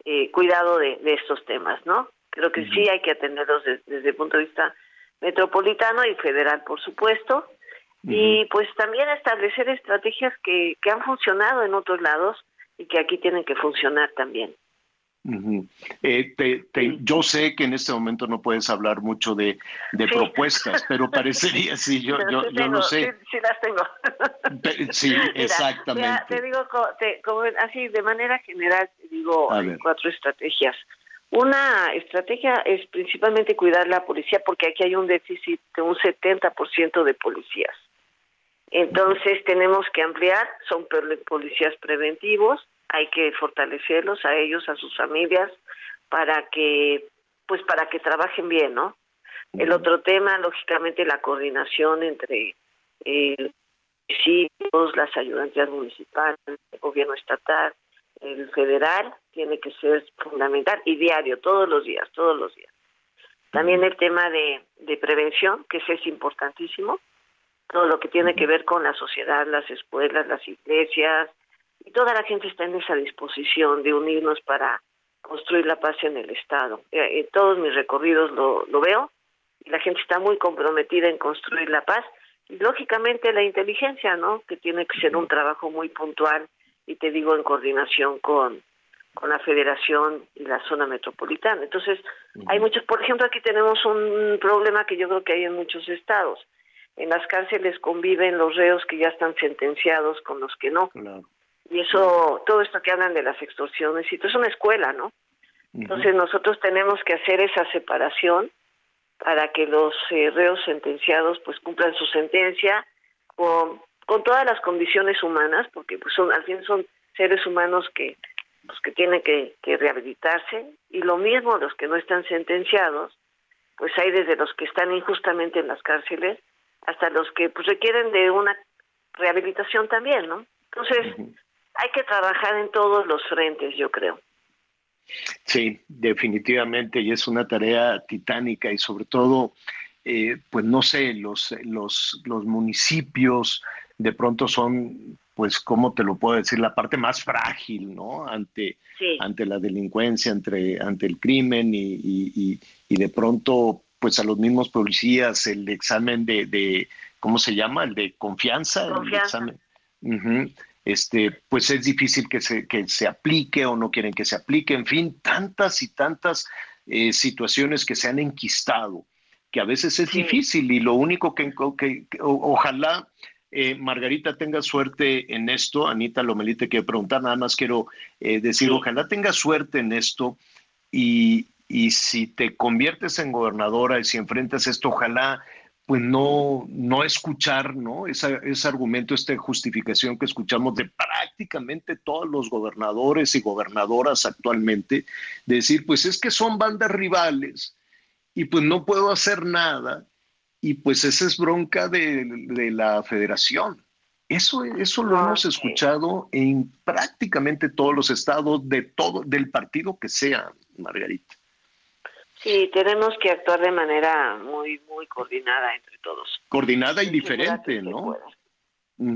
eh, cuidado de, de, estos temas, ¿no? Creo que sí hay que atenderlos desde, el punto de vista metropolitano y federal, por supuesto. Y pues también establecer estrategias que, que han funcionado en otros lados y que aquí tienen que funcionar también. Eh, yo sé que en este momento no puedes hablar mucho de, propuestas, pero parecería, sí, yo, yo, lo sé. Sí, las tengo. sí, exactamente. te digo, así de manera general, te digo, cuatro estrategias. Una estrategia es principalmente cuidar la policía porque aquí hay un déficit de un 70% de policías. Entonces tenemos que ampliar, son policías preventivos, hay que fortalecerlos a ellos, a sus familias, para que, pues para que trabajen bien, ¿no? El otro tema, lógicamente, la coordinación entre eh, municipios, las ayudantías municipales, el gobierno estatal, el federal, tiene que ser fundamental y diario, todos los días, todos los días. También el tema de, de prevención, que ese es importantísimo, todo lo que tiene que ver con la sociedad, las escuelas, las iglesias, y toda la gente está en esa disposición de unirnos para construir la paz en el Estado. Eh, en todos mis recorridos lo, lo veo, y la gente está muy comprometida en construir la paz, y lógicamente la inteligencia, ¿no? Que tiene que ser un trabajo muy puntual, y te digo en coordinación con, con la federación y la zona metropolitana. Entonces, hay muchos, por ejemplo, aquí tenemos un problema que yo creo que hay en muchos estados en las cárceles conviven los reos que ya están sentenciados con los que no. Y eso, todo esto que hablan de las extorsiones, y todo es una escuela, ¿no? Entonces nosotros tenemos que hacer esa separación para que los eh, reos sentenciados pues cumplan su sentencia con, con todas las condiciones humanas, porque pues son, al fin son seres humanos que pues que tienen que, que rehabilitarse, y lo mismo los que no están sentenciados, pues hay desde los que están injustamente en las cárceles hasta los que pues requieren de una rehabilitación también, ¿no? Entonces, hay que trabajar en todos los frentes, yo creo. Sí, definitivamente, y es una tarea titánica y sobre todo, eh, pues no sé, los, los, los municipios de pronto son, pues, ¿cómo te lo puedo decir? La parte más frágil, ¿no? Ante, ante la delincuencia, entre, ante el crimen y, y, y de pronto pues a los mismos policías el examen de, de ¿cómo se llama? El de confianza. El examen. Este, pues es difícil que se, que se aplique o no quieren que se aplique, en fin, tantas y tantas eh, situaciones que se han enquistado, que a veces es difícil y lo único que, que, ojalá eh, Margarita tenga suerte en esto, Anita Lomelí te quiero preguntar, nada más quiero eh, decir, ojalá tenga suerte en esto y, y si te conviertes en gobernadora y si enfrentas esto, ojalá pues no, no escuchar ¿no? Esa, ese argumento, esta justificación que escuchamos de prácticamente todos los gobernadores y gobernadoras actualmente, de decir, pues es que son bandas rivales y pues no puedo hacer nada y pues esa es bronca de, de la federación. Eso, eso lo hemos escuchado en prácticamente todos los estados de todo, del partido que sea, Margarita. Sí, tenemos que actuar de manera muy, muy coordinada entre todos. Coordinada y diferente, ¿no?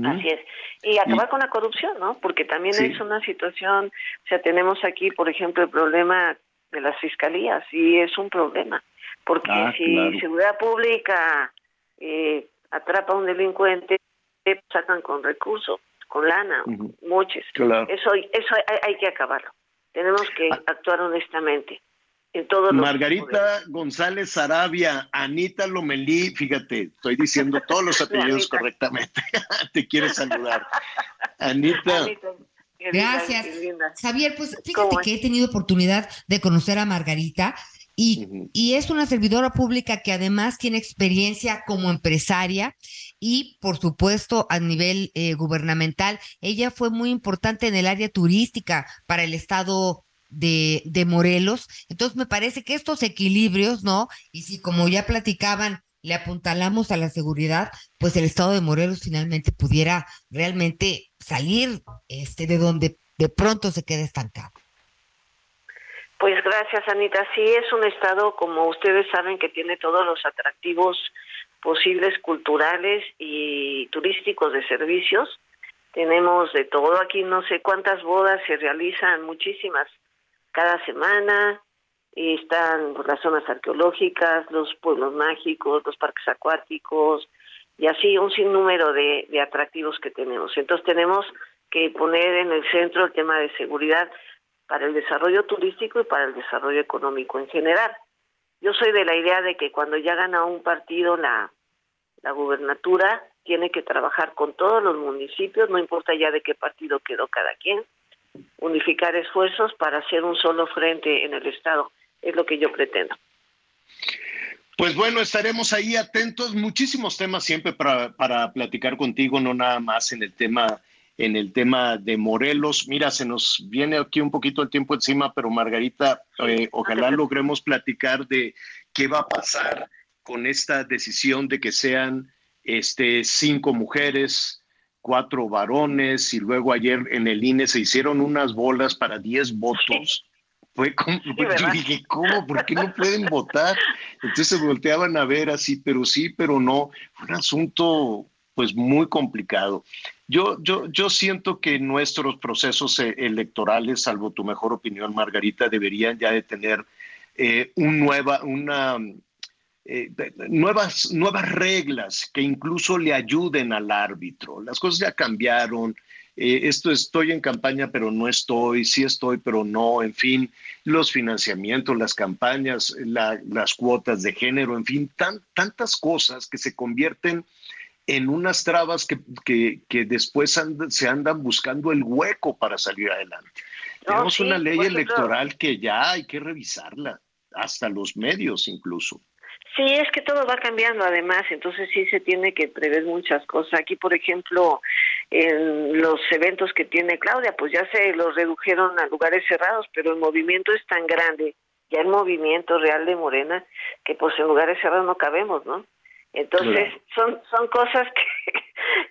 Así es. Y acabar con la corrupción, ¿no? Porque también es una situación, o sea, tenemos aquí, por ejemplo, el problema de las fiscalías, y es un problema. Porque ah, si seguridad pública eh, atrapa a un delincuente, sacan con recursos, con lana, muchos. Eso, eso hay, hay, que acabarlo. Tenemos que ah. actuar honestamente. Margarita González Arabia, Anita Lomelí, fíjate, estoy diciendo todos los apellidos correctamente. Te quiero saludar. Anita. Gracias. Javier, pues fíjate que he tenido oportunidad de conocer a Margarita y, y, es una servidora pública que además tiene experiencia como empresaria y, por supuesto, a nivel eh, gubernamental. Ella fue muy importante en el área turística para el Estado de, de Morelos. Entonces me parece que estos equilibrios, ¿no? Y si como ya platicaban, le apuntalamos a la seguridad, pues el estado de Morelos finalmente pudiera realmente salir este de donde de pronto se quede estancado. Pues gracias, Anita. Sí, es un estado, como ustedes saben, que tiene todos los atractivos posibles culturales y turísticos de servicios. Tenemos de todo aquí, no sé cuántas bodas se realizan, muchísimas cada semana. Están las zonas arqueológicas, los pueblos mágicos, los parques acuáticos y así un sinnúmero de, de atractivos que tenemos. Entonces tenemos que poner en el centro el tema de seguridad para el desarrollo turístico y para el desarrollo económico en general. Yo soy de la idea de que cuando ya gana un partido la, la gubernatura, tiene que trabajar con todos los municipios, no importa ya de qué partido quedó cada quien, unificar esfuerzos para hacer un solo frente en el Estado. es lo que yo pretendo. Pues bueno, estaremos ahí atentos. Muchísimos temas siempre para, para platicar contigo, no nada más en el tema en el tema de Morelos. Mira, se nos viene aquí un poquito el tiempo encima, pero Margarita, eh, ojalá logremos platicar de qué va a pasar con esta decisión de que sean este, cinco mujeres, cuatro varones, y luego ayer en el INE se hicieron unas bolas para diez votos. Fue como, yo dije, ¿cómo? ¿Por qué no pueden votar? Entonces se volteaban a ver así, pero sí, pero no. Fue un asunto pues muy complicado. Yo, yo, yo siento que nuestros procesos eh, electorales, salvo tu mejor opinión, Margarita, deberían ya de tener eh, un nueva, una, eh, nuevas, nuevas reglas que incluso le ayuden al árbitro. Las cosas ya cambiaron. esto estoy en campaña, pero no estoy, sí estoy, pero no, en fin, los financiamientos, las campañas, las cuotas de género, en fin, tan, tantas cosas que se convierten en unas trabas que, que, después se andan buscando el hueco para salir adelante. Tenemos una ley electoral que ya hay que revisarla, hasta los medios incluso. Sí, es que todo va cambiando además, entonces sí se tiene que prever muchas cosas. Aquí, por ejemplo, en los eventos que tiene Claudia, pues ya se los redujeron a lugares cerrados, pero el movimiento es tan grande, ya el movimiento real de Morena, que pues en lugares cerrados no cabemos, ¿no? Entonces, son, son cosas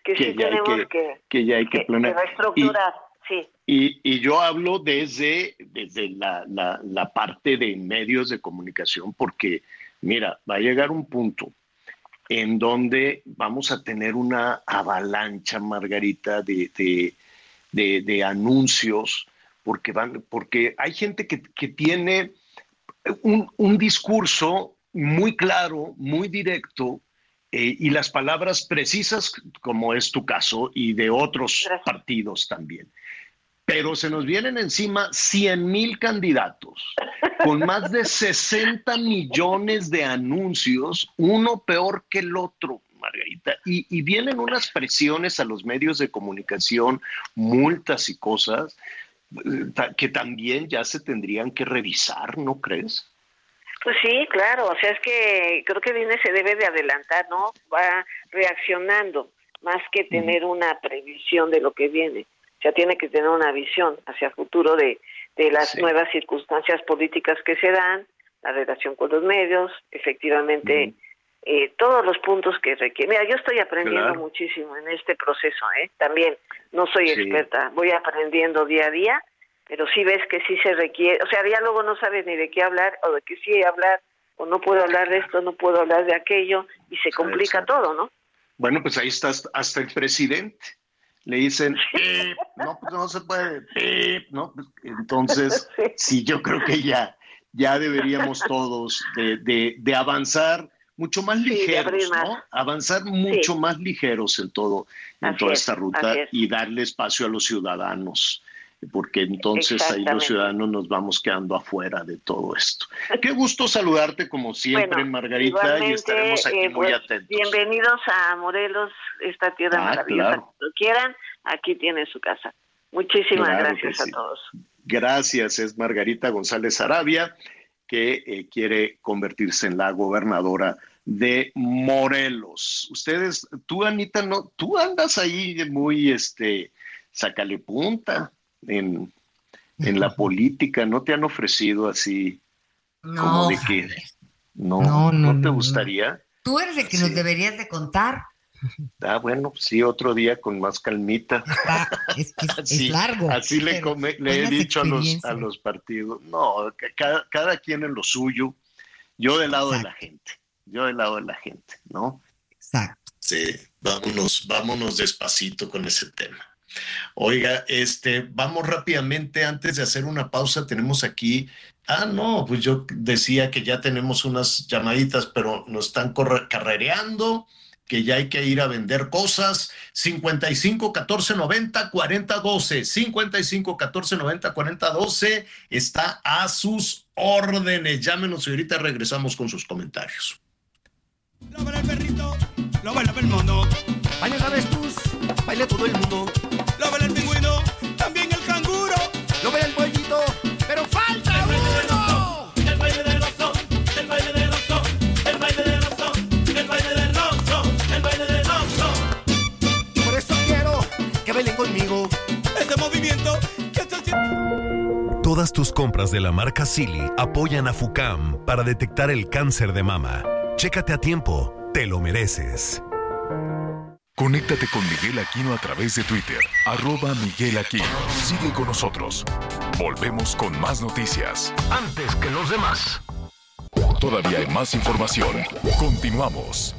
que, sí tenemos que, que, ya hay que, planear. reestructurar. sí. Y, y, yo hablo desde, desde la, la, la, parte de medios de comunicación, porque, mira, va a llegar un punto en donde vamos a tener una avalancha, Margarita, de, de, de, de anuncios, porque, van, porque hay gente que, que tiene un, un discurso muy claro, muy directo, eh, y las palabras precisas, como es tu caso, y de otros partidos también. Pero se nos vienen encima 100 mil candidatos con más de 60 millones de anuncios, uno peor que el otro, Margarita. Y, y vienen unas presiones a los medios de comunicación, multas y cosas eh, que también ya se tendrían que revisar, ¿no crees? Pues sí, claro, o sea, es que creo que viene se debe de adelantar, ¿no? Va reaccionando más que tener una previsión de lo que viene. O sea, tiene que tener una visión hacia el futuro de, de las nuevas circunstancias políticas que se dan, la relación con los medios, efectivamente, eh, todos los puntos que requiere. Mira, yo estoy aprendiendo muchísimo en este proceso, ¿eh? También no soy experta, voy aprendiendo día a día pero sí ves que sí se requiere, o sea, ya luego no sabes ni de qué hablar o de qué sí hablar, o no puedo hablar de esto, no puedo hablar de aquello, y se complica todo, ¿no? Bueno, pues ahí está hasta el presidente. Le dicen, no, pues no se puede, ¿no? Pues, entonces, sí. yo creo que ya, ya deberíamos todos de, de, avanzar mucho más ligeros, ¿no? Avanzar mucho más ligeros en todo, en toda esta ruta y darle espacio a los ciudadanos porque entonces ahí los ciudadanos nos vamos quedando afuera de todo esto. Qué gusto saludarte como siempre, Margarita, y estaremos aquí eh, muy pues, atentos. Bienvenidos a Morelos, esta tierra ah, maravillosa. Cuando quieran, aquí tienen su casa. Muchísimas gracias a todos. Gracias, es Margarita González Arabia, que eh, quiere convertirse en la gobernadora de Morelos. Ustedes, tú, Anita, no, tú andas ahí muy, este, sácale punta en, en la política? ¿No te han ofrecido así no, como de que no, no, te gustaría? Tú eres el que nos deberías de contar. Ah, bueno, sí, otro día con más calmita. es, es, largo. Así le, le he dicho a los, a los partidos. No, cada, cada quien en lo suyo. Yo del lado de la gente. Yo del lado de la gente, ¿no? Exacto. Sí, vámonos, vámonos despacito con ese tema. Oiga, este, vamos rápidamente, antes de hacer una pausa, tenemos aquí, ah, no, pues yo decía que ya tenemos unas llamaditas, pero nos están carrereando, que ya hay que ir a vender cosas, 55 14 90 40 12, 55 14 90 40 12, está a sus órdenes. Llámenos y ahorita regresamos con sus comentarios. Lo el perrito, lo baila el mundo. Baila tus, baile todo el mundo. Lo baila el pingüino, también el canguro. Lo baila el bueyito, pero falta el baile uno. El baile del oso, el baile del oso, el baile del oso, el baile del oso, el baile del oso. Por eso quiero que bailen conmigo. este movimiento que estoy Todas tus compras de la marca Silly apoyan a FUCAM para detectar el cáncer de mama. Chécate a tiempo, te lo mereces. Conéctate con Miguel Aquino a través de Twitter, arroba Miguel Aquino. Sigue con nosotros. Volvemos con más noticias. Antes que los demás. Todavía hay más información. Continuamos.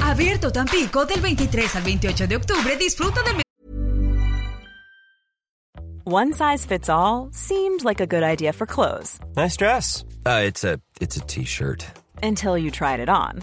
Abierto Tampico del 23 al 28 de octubre. Disfruta del One size fits all seemed like a good idea for clothes. Nice dress. Uh, it's a it's a t-shirt. Until you tried it on.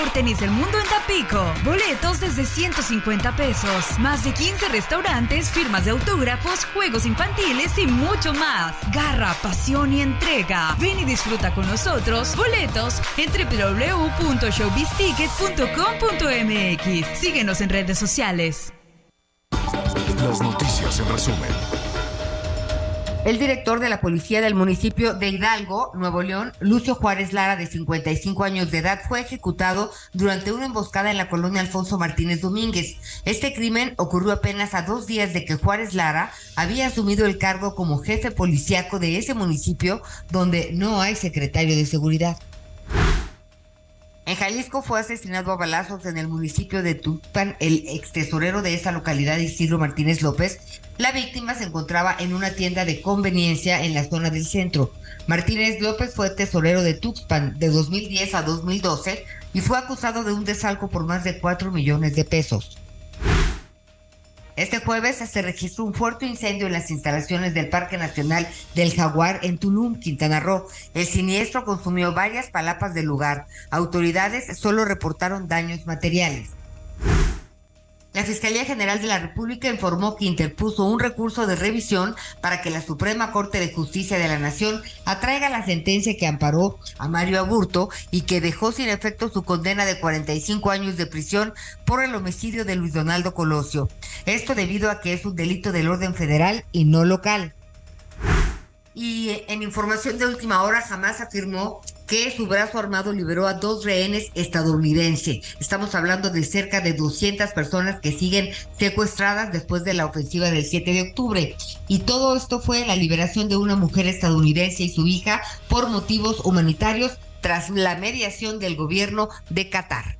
Mejor tenis del mundo en Tampico. Boletos desde 150 pesos. Más de 15 restaurantes, firmas de autógrafos, juegos infantiles y mucho más. Garra, pasión y entrega. Ven y disfruta con nosotros. Boletos en www.showbizticket.com.mx. Síguenos en redes sociales. Las noticias en resumen. El director de la policía del municipio de Hidalgo, Nuevo León, Lucio Juárez Lara, de 55 años de edad, fue ejecutado durante una emboscada en la colonia Alfonso Martínez Domínguez. Este crimen ocurrió apenas a dos días de que Juárez Lara había asumido el cargo como jefe policíaco de ese municipio donde no hay secretario de seguridad. En Jalisco fue asesinado a balazos en el municipio de Tuxpan el ex tesorero de esa localidad, Isidro Martínez López. La víctima se encontraba en una tienda de conveniencia en la zona del centro. Martínez López fue tesorero de Tuxpan de 2010 a 2012 y fue acusado de un desalco por más de 4 millones de pesos. Este jueves se registró un fuerte incendio en las instalaciones del Parque Nacional del Jaguar en Tulum, Quintana Roo. El siniestro consumió varias palapas del lugar. Autoridades solo reportaron daños materiales. La Fiscalía General de la República informó que interpuso un recurso de revisión para que la Suprema Corte de Justicia de la Nación atraiga la sentencia que amparó a Mario Aburto y que dejó sin efecto su condena de 45 años de prisión por el homicidio de Luis Donaldo Colosio. Esto debido a que es un delito del orden federal y no local. Y en información de última hora, jamás afirmó que su brazo armado liberó a dos rehenes estadounidenses. Estamos hablando de cerca de 200 personas que siguen secuestradas después de la ofensiva del 7 de octubre. Y todo esto fue la liberación de una mujer estadounidense y su hija por motivos humanitarios tras la mediación del gobierno de Qatar.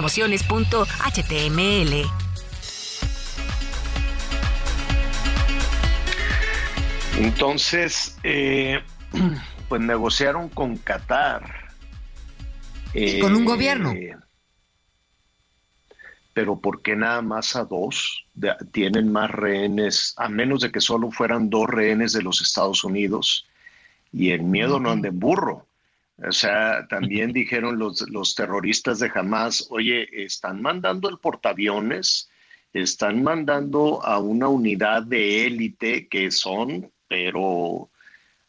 promociones.html. Entonces, eh, pues negociaron con Qatar. Y con un gobierno. Eh, pero ¿por qué nada más a dos? De- tienen más rehenes, a menos de que solo fueran dos rehenes de los Estados Unidos. Y el miedo no anda en burro. O sea, también dijeron los, los terroristas de Hamas, oye, están mandando el portaaviones, están mandando a una unidad de élite que son, pero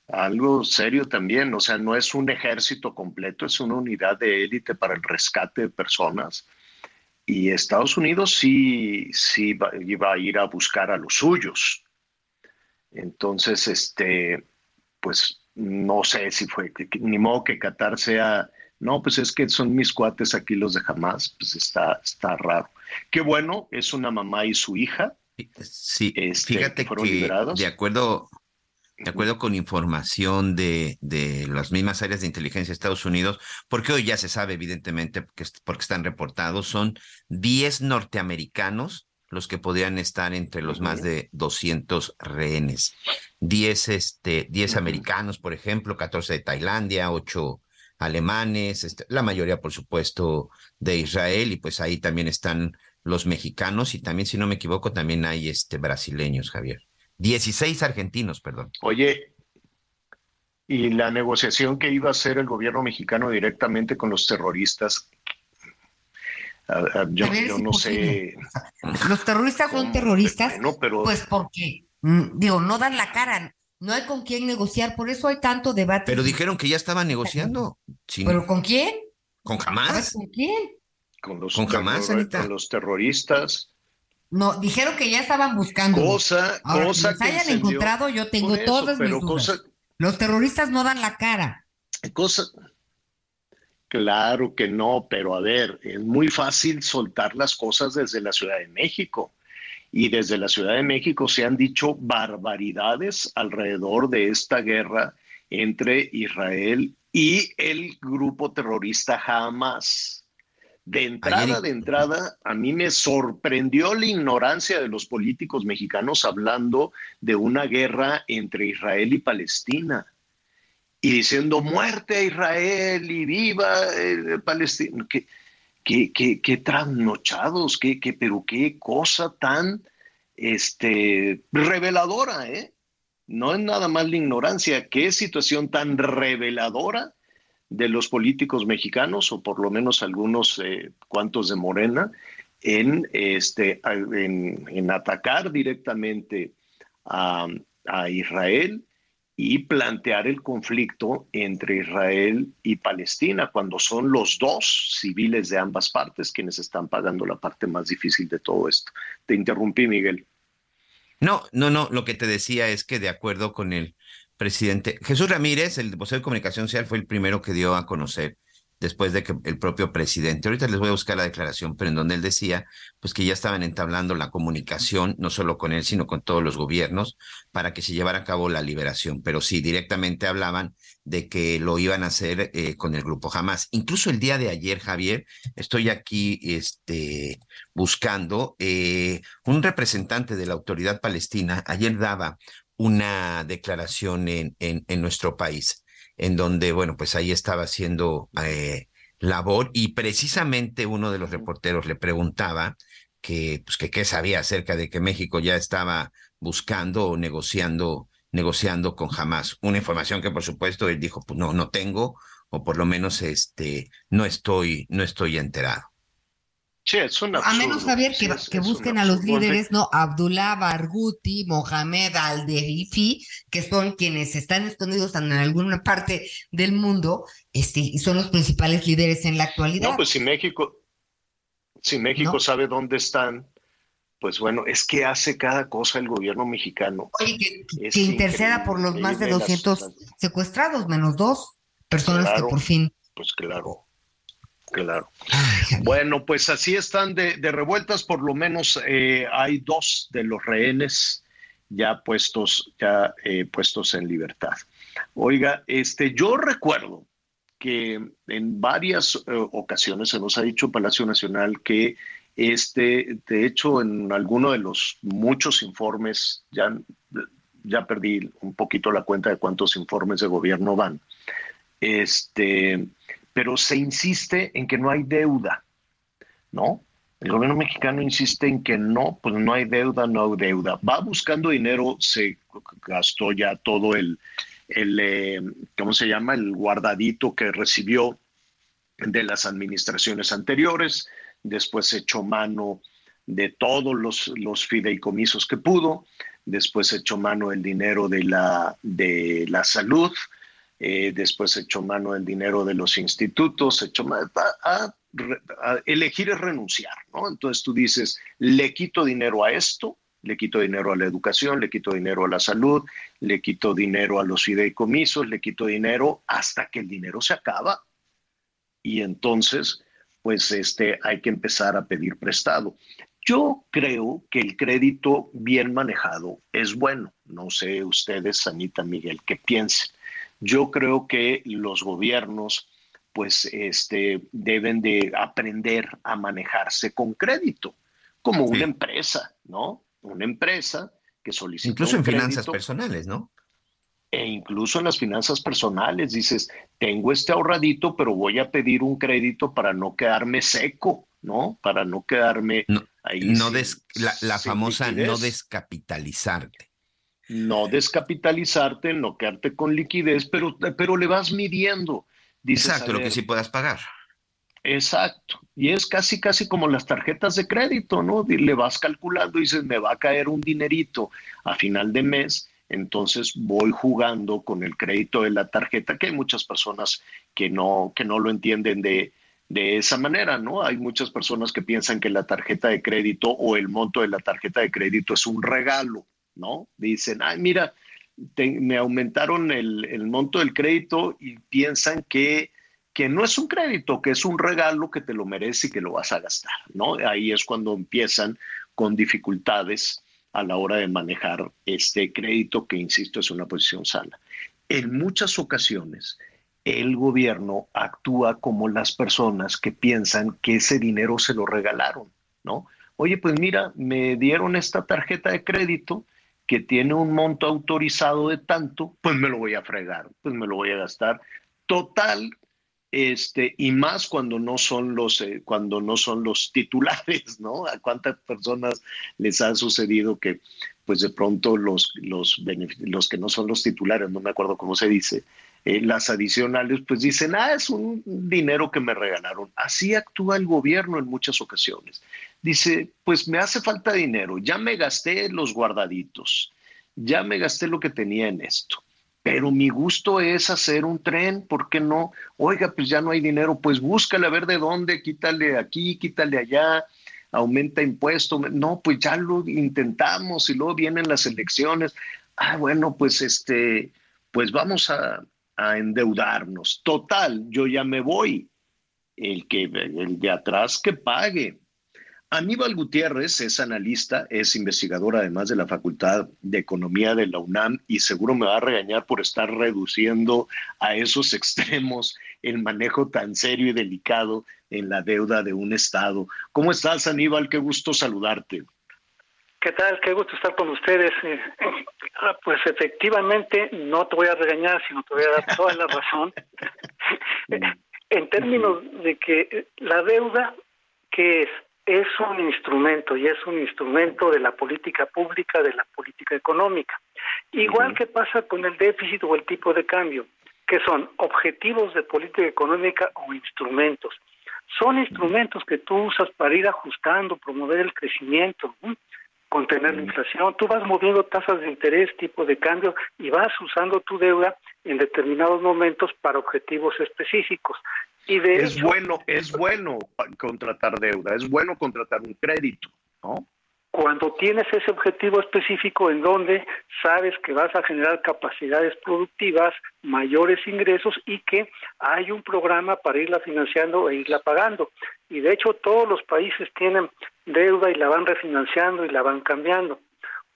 algo serio también, o sea, no es un ejército completo, es una unidad de élite para el rescate de personas. Y Estados Unidos sí, sí va- iba a ir a buscar a los suyos. Entonces, este, pues no sé si fue, que- que- ni modo que Qatar sea, no, pues es que son mis cuates aquí los de Hamas, pues está, está raro. Qué bueno, es una mamá y su hija. Sí, este, fíjate fueron que liberados. de acuerdo, de acuerdo con información de, de las mismas áreas de inteligencia de Estados Unidos, porque hoy ya se sabe evidentemente porque, porque están reportados, son 10 norteamericanos los que podrían estar entre los más de 200 rehenes. 10, este, 10 americanos, por ejemplo, 14 de Tailandia, 8 alemanes, este, la mayoría, por supuesto, de Israel, y pues ahí también están los mexicanos, y también, si no me equivoco, también hay este, brasileños, Javier. 16 argentinos, perdón. Oye, y la negociación que iba a hacer el gobierno mexicano directamente con los terroristas, yo, no sé. Los terroristas son terroristas, pero... pues porque, mm, digo, no dan la cara, no hay con quién negociar, por eso hay tanto debate. Pero dijeron que ya estaban negociando. ¿Pero con quién? ¿Con jamás? ¿Con quién? Con los, ¿Con jamás, con los terroristas. No, dijeron que ya estaban buscando. Cosa, cosa que hayan encontrado, yo tengo todas mis dudas. Los terroristas no dan la cara. Cosa, Claro que no, pero a ver, es muy fácil soltar las cosas desde la Ciudad de México. Y desde la Ciudad de México se han dicho barbaridades alrededor de esta guerra entre Israel y el grupo terrorista Hamas. De entrada, de entrada, a mí me sorprendió la ignorancia de los políticos mexicanos hablando de una guerra entre Israel y Palestina y diciendo muerte a Israel y viva el Palestina. Qué, qué, qué, trasnochados, qué, qué, pero qué cosa tan este, reveladora, ¿eh? No es nada más la ignorancia, qué situación tan reveladora de los políticos mexicanos, o por lo menos algunos eh, cuantos de Morena, en, este, en atacar directamente a, a Israel y plantear el conflicto entre Israel y Palestina, cuando son los dos civiles de ambas partes quienes están pagando la parte más difícil de todo esto. Te interrumpí, Miguel. No, no, no, lo que te decía es que de acuerdo con el presidente Jesús Ramírez, el vocero de comunicación social, fue el primero que dio a conocer después de que el propio presidente, ahorita les voy a buscar la declaración, pero en donde él decía, pues que ya estaban entablando la comunicación, no solo con él, sino con todos los gobiernos, para que se llevara a cabo la liberación. Pero sí, directamente hablaban de que lo iban a hacer eh, con el grupo jamás. Incluso el día de ayer, Javier, estoy aquí este, buscando, eh, un representante de la autoridad palestina ayer daba una declaración en, en, en nuestro país en donde, bueno, pues ahí estaba haciendo eh, labor y precisamente uno de los reporteros le preguntaba que, pues, que qué sabía acerca de que México ya estaba buscando o negociando, negociando con Hamas. Una información que, por supuesto, él dijo, pues no, no tengo, o por lo menos este, no estoy, no estoy enterado. Sí, es un A menos, Javier, que, que busquen a los líderes, ¿no? Abdullah Barghouti, Mohamed Al-Derifi, que son quienes están escondidos en alguna parte del mundo, este, y son los principales líderes en la actualidad. No, pues si México, si México sabe dónde están, pues bueno, es que hace cada cosa el gobierno mexicano. Oye, que, interceda por los más de 200 secuestrados, menos dos personas que por fin. Pues claro. Claro. Bueno, pues así están de, revueltas, por lo menos eh, hay dos de los rehenes ya puestos, ya eh, puestos en libertad. Oiga, este, yo recuerdo que en varias eh, ocasiones se nos ha dicho Palacio Nacional que este, de hecho, en alguno de los muchos informes, ya, ya perdí un poquito la cuenta de cuántos informes de gobierno van. Este, pero se insiste en que no hay deuda, ¿no? El gobierno mexicano insiste en que no, pues no hay deuda, no hay deuda. Va buscando dinero, se gastó ya todo el, el eh, ¿cómo se llama? El guardadito que recibió de las administraciones anteriores, después echó mano de todos los, los fideicomisos que pudo, después echó mano del dinero de la, de la salud, eh, después echó mano del dinero de los institutos, echó mano, a, elegir es renunciar, ¿no? Entonces tú dices, le quito dinero a esto, le quito dinero a la educación, le quito dinero a la salud, le quito dinero a los fideicomisos, le quito dinero hasta que el dinero se acaba. Y entonces, pues este, hay que empezar a pedir prestado. Yo creo que el crédito bien manejado es bueno. No sé ustedes, Anita Miguel, qué piensen. Yo creo que los gobiernos pues este, deben de aprender a manejarse con crédito, como una empresa, ¿no? Una empresa que solicita. Incluso en finanzas personales, ¿no? E incluso en las finanzas personales dices, tengo este ahorradito, pero voy a pedir un crédito para no quedarme seco, ¿no? Para no quedarme ahí. No sin- des- la, la sin famosa liquidez. no descapitalizarte. No descapitalizarte, no quedarte con liquidez, pero, pero le vas midiendo. Dices, Exacto, lo que sí puedas pagar. Exacto. Y es casi, casi como las tarjetas de crédito, ¿no? Le vas calculando y dices, me va a caer un dinerito a final de mes, entonces voy jugando con el crédito de la tarjeta, que hay muchas personas que no, que no lo entienden de, de esa manera, ¿no? Hay muchas personas que piensan que la tarjeta de crédito o el monto de la tarjeta de crédito es un regalo, ¿no? Dicen, ay, mira, me aumentaron el, el monto del crédito y piensan que, que no es un crédito, que es un regalo que te lo mereces y que lo vas a gastar, ¿no? Ahí es cuando empiezan con dificultades a la hora de manejar este crédito que, insisto, es una posición sana. En muchas ocasiones, el gobierno actúa como las personas que piensan que ese dinero se lo regalaron, ¿no? Oye, pues mira, me dieron esta tarjeta de crédito que tiene un monto autorizado de tanto, pues me lo voy a fregar, pues me lo voy a gastar. Total, este, y más cuando no son los, eh, cuando no son los titulares, ¿no? ¿A cuántas personas les ha sucedido que, pues de pronto los, los, los que no son los titulares, no me acuerdo cómo se dice, eh, las adicionales, pues dicen, ah, es un dinero que me regalaron. Así actúa el gobierno en muchas ocasiones. Dice, pues me hace falta dinero, ya me gasté los guardaditos, ya me gasté lo que tenía en esto pero mi gusto es hacer un tren, ¿por qué no? Oiga, pues ya no hay dinero, pues búscale a ver de dónde, quítale aquí, quítale allá, aumenta impuesto. No, pues ya lo intentamos y luego vienen las elecciones. Ah, bueno, pues este, pues vamos a, a endeudarnos. Total, yo ya me voy. El que el de atrás que pague. Aníbal Gutiérrez es analista, es investigador además de la Facultad de Economía de la UNAM y seguro me va a regañar por estar reduciendo a esos extremos el manejo tan serio y delicado en la deuda de un Estado. ¿Cómo estás, Aníbal? Qué gusto saludarte. ¿Qué tal? Qué gusto estar con ustedes. Eh, ah, Pues efectivamente no te voy a regañar, sino te voy a dar toda la razón. en términos de que la deuda, que es? Es un instrumento y es un instrumento de la política pública, de la política económica. Igual que pasa con el déficit o el tipo de cambio, que son objetivos de política económica o instrumentos. Son instrumentos que tú usas para ir ajustando, promover el crecimiento, contener la inflación. Tú vas moviendo tasas de interés, tipo de cambio y vas usando tu deuda en determinados momentos para objetivos específicos. Y de Es hecho, bueno, es bueno contratar deuda, es bueno contratar un crédito, ¿no? cuando tienes ese objetivo específico en donde sabes que vas a generar capacidades productivas, mayores ingresos y que hay un programa para irla financiando e irla pagando. Y de hecho todos los países tienen deuda y la van refinanciando y la van cambiando.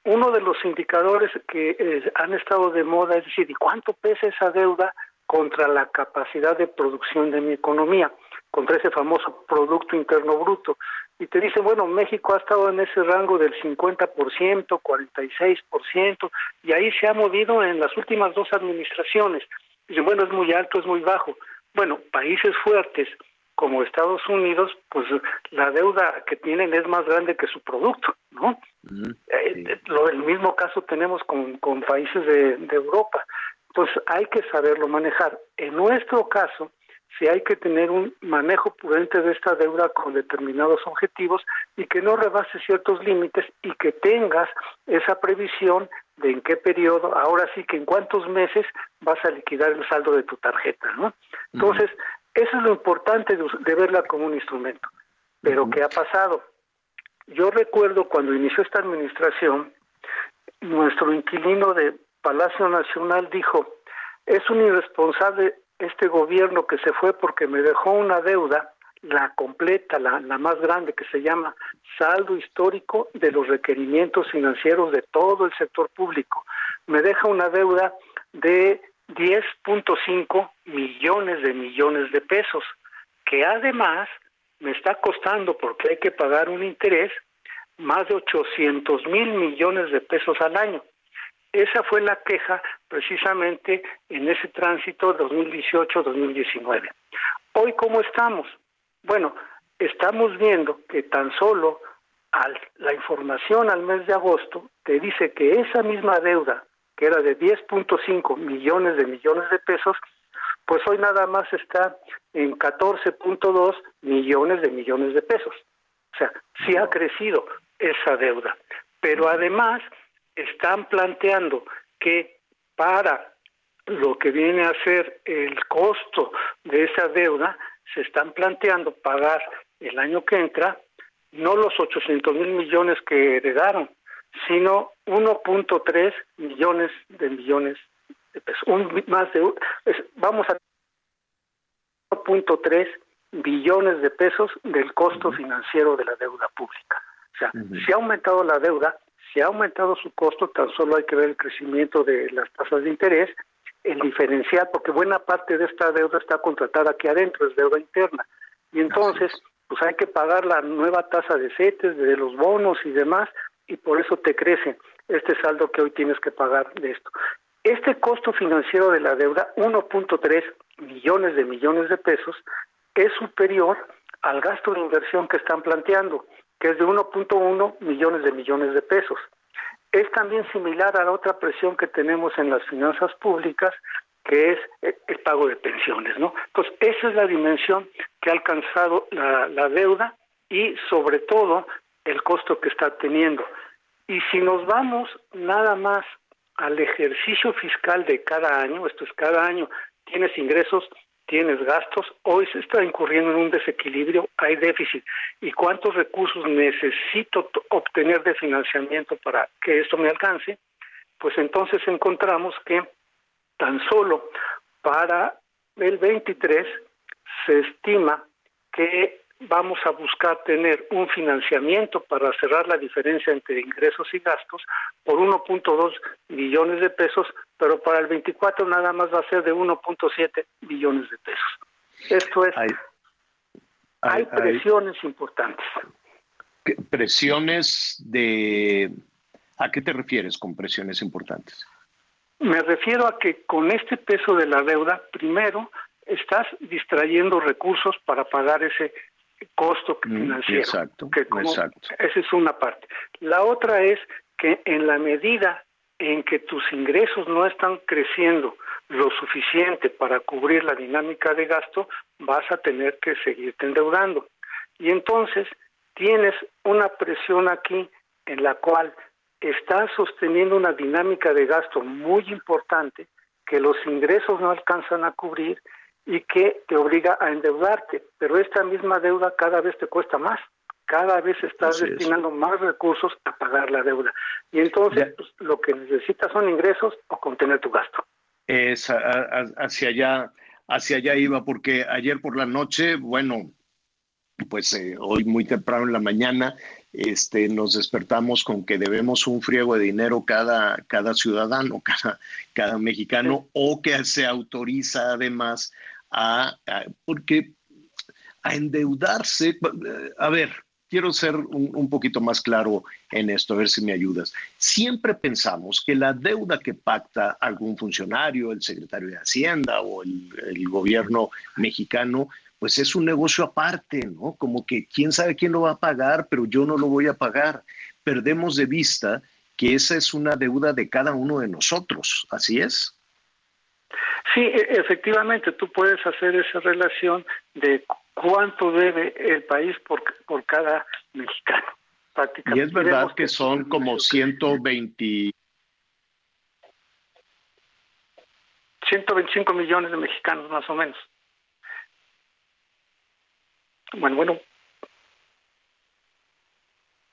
Uno de los indicadores que eh, han estado de moda es decir, ¿y cuánto pesa esa deuda contra la capacidad de producción de mi economía? contra ese famoso Producto Interno Bruto. Y te dicen, bueno, México ha estado en ese rango del 50%, 46%, y ahí se ha movido en las últimas dos administraciones. Dicen, bueno, es muy alto, es muy bajo. Bueno, países fuertes como Estados Unidos, pues la deuda que tienen es más grande que su producto, ¿no? Eh, lo, el mismo caso tenemos con, con países de, de Europa. Entonces hay que saberlo manejar. En nuestro caso, si hay que tener un manejo prudente de esta deuda con determinados objetivos y que no rebase ciertos límites y que tengas esa previsión de en qué periodo, ahora sí que en cuántos meses vas a liquidar el saldo de tu tarjeta, ¿no? Entonces, eso es lo importante de, de verla como un instrumento. Pero ¿qué ha pasado? Yo recuerdo cuando inició esta administración, nuestro inquilino de Palacio Nacional dijo, es un irresponsable este gobierno que se fue porque me dejó una deuda, la completa, la, la más grande, que se llama saldo histórico de los requerimientos financieros de todo el sector público. Me deja una deuda de 10.5 millones de millones de pesos, que además me está costando, porque hay que pagar un interés, más de 800 mil millones de pesos al año. Esa fue la queja precisamente en ese tránsito 2018-2019. Hoy, ¿cómo estamos? Bueno, estamos viendo que tan solo la información al mes de agosto te dice que esa misma deuda, que era de 10.5 millones de millones de pesos, pues hoy nada más está en 14.2 millones de millones de pesos. O sea, sí ha crecido esa deuda. Pero además están planteando que para lo que viene a ser el costo de esa deuda, se están planteando pagar el año que entra no los 800 mil millones que heredaron, sino 1.3 millones de millones de pesos. Un, más de, vamos a 1.3 billones de pesos del costo financiero de la deuda pública. O sea, si ha aumentado la deuda, si ha aumentado su costo, tan solo hay que ver el crecimiento de las tasas de interés, el diferencial, porque buena parte de esta deuda está contratada aquí adentro, es deuda interna. Y entonces, pues hay que pagar la nueva tasa de CETES, de los bonos y demás, y por eso te crece este saldo que hoy tienes que pagar de esto. Este costo financiero de la deuda, 1.3 millones de millones de pesos, es superior al gasto de inversión que están planteando, que es de 1.1 millones de millones de pesos. Es también similar a la otra presión que tenemos en las finanzas públicas, que es el pago de pensiones, ¿no? Entonces, esa es la dimensión que ha alcanzado la, la deuda y, sobre todo, el costo que está teniendo. Y si nos vamos nada más al ejercicio fiscal de cada año, esto es cada año, tienes ingresos tienes gastos, hoy se está incurriendo en un desequilibrio, hay déficit. ¿Y cuántos recursos necesito obtener de financiamiento para que esto me alcance? Pues entonces encontramos que tan solo para el 23 se estima que vamos a buscar tener un financiamiento para cerrar la diferencia entre ingresos y gastos por 1.2 billones de pesos, pero para el 24 nada más va a ser de 1.7 billones de pesos. Esto es, hay, presiones importantes. ¿Presiones de... ¿A qué te refieres con presiones importantes? Me refiero a que con este peso de la deuda, primero, estás distrayendo recursos para pagar ese costo mm, financiero. Exacto, Esa es una parte. La otra es que en la medida en que tus ingresos no están creciendo lo suficiente para cubrir la dinámica de gasto, vas a tener que seguirte endeudando. Y entonces tienes una presión aquí en la cual estás sosteniendo una dinámica de gasto muy importante que los ingresos no alcanzan a cubrir y que te obliga a endeudarte, pero esta misma deuda cada vez te cuesta más, cada vez estás destinando más recursos a pagar la deuda. Y entonces pues, lo que necesitas son ingresos o contener tu gasto. Es hacia allá, hacia allá iba, porque ayer por la noche, bueno, pues eh, hoy muy temprano en la mañana, este, nos despertamos con que debemos un friego de dinero cada, cada ciudadano, cada, cada mexicano, o que se autoriza además a, porque a endeudarse, a ver, quiero ser un, poquito más claro en esto, a ver si me ayudas. Siempre pensamos que la deuda que pacta algún funcionario, el secretario de Hacienda o el, el, gobierno mexicano, pues es un negocio aparte, ¿no? Como que quién sabe quién lo va a pagar, pero yo no lo voy a pagar. Perdemos de vista que esa es una deuda de cada uno de nosotros, ¿así es? Sí, e, efectivamente, tú puedes hacer esa relación de cuánto debe el país por, por cada mexicano. Y es verdad que son como 120... 125 millones de mexicanos más o menos. Bueno, bueno.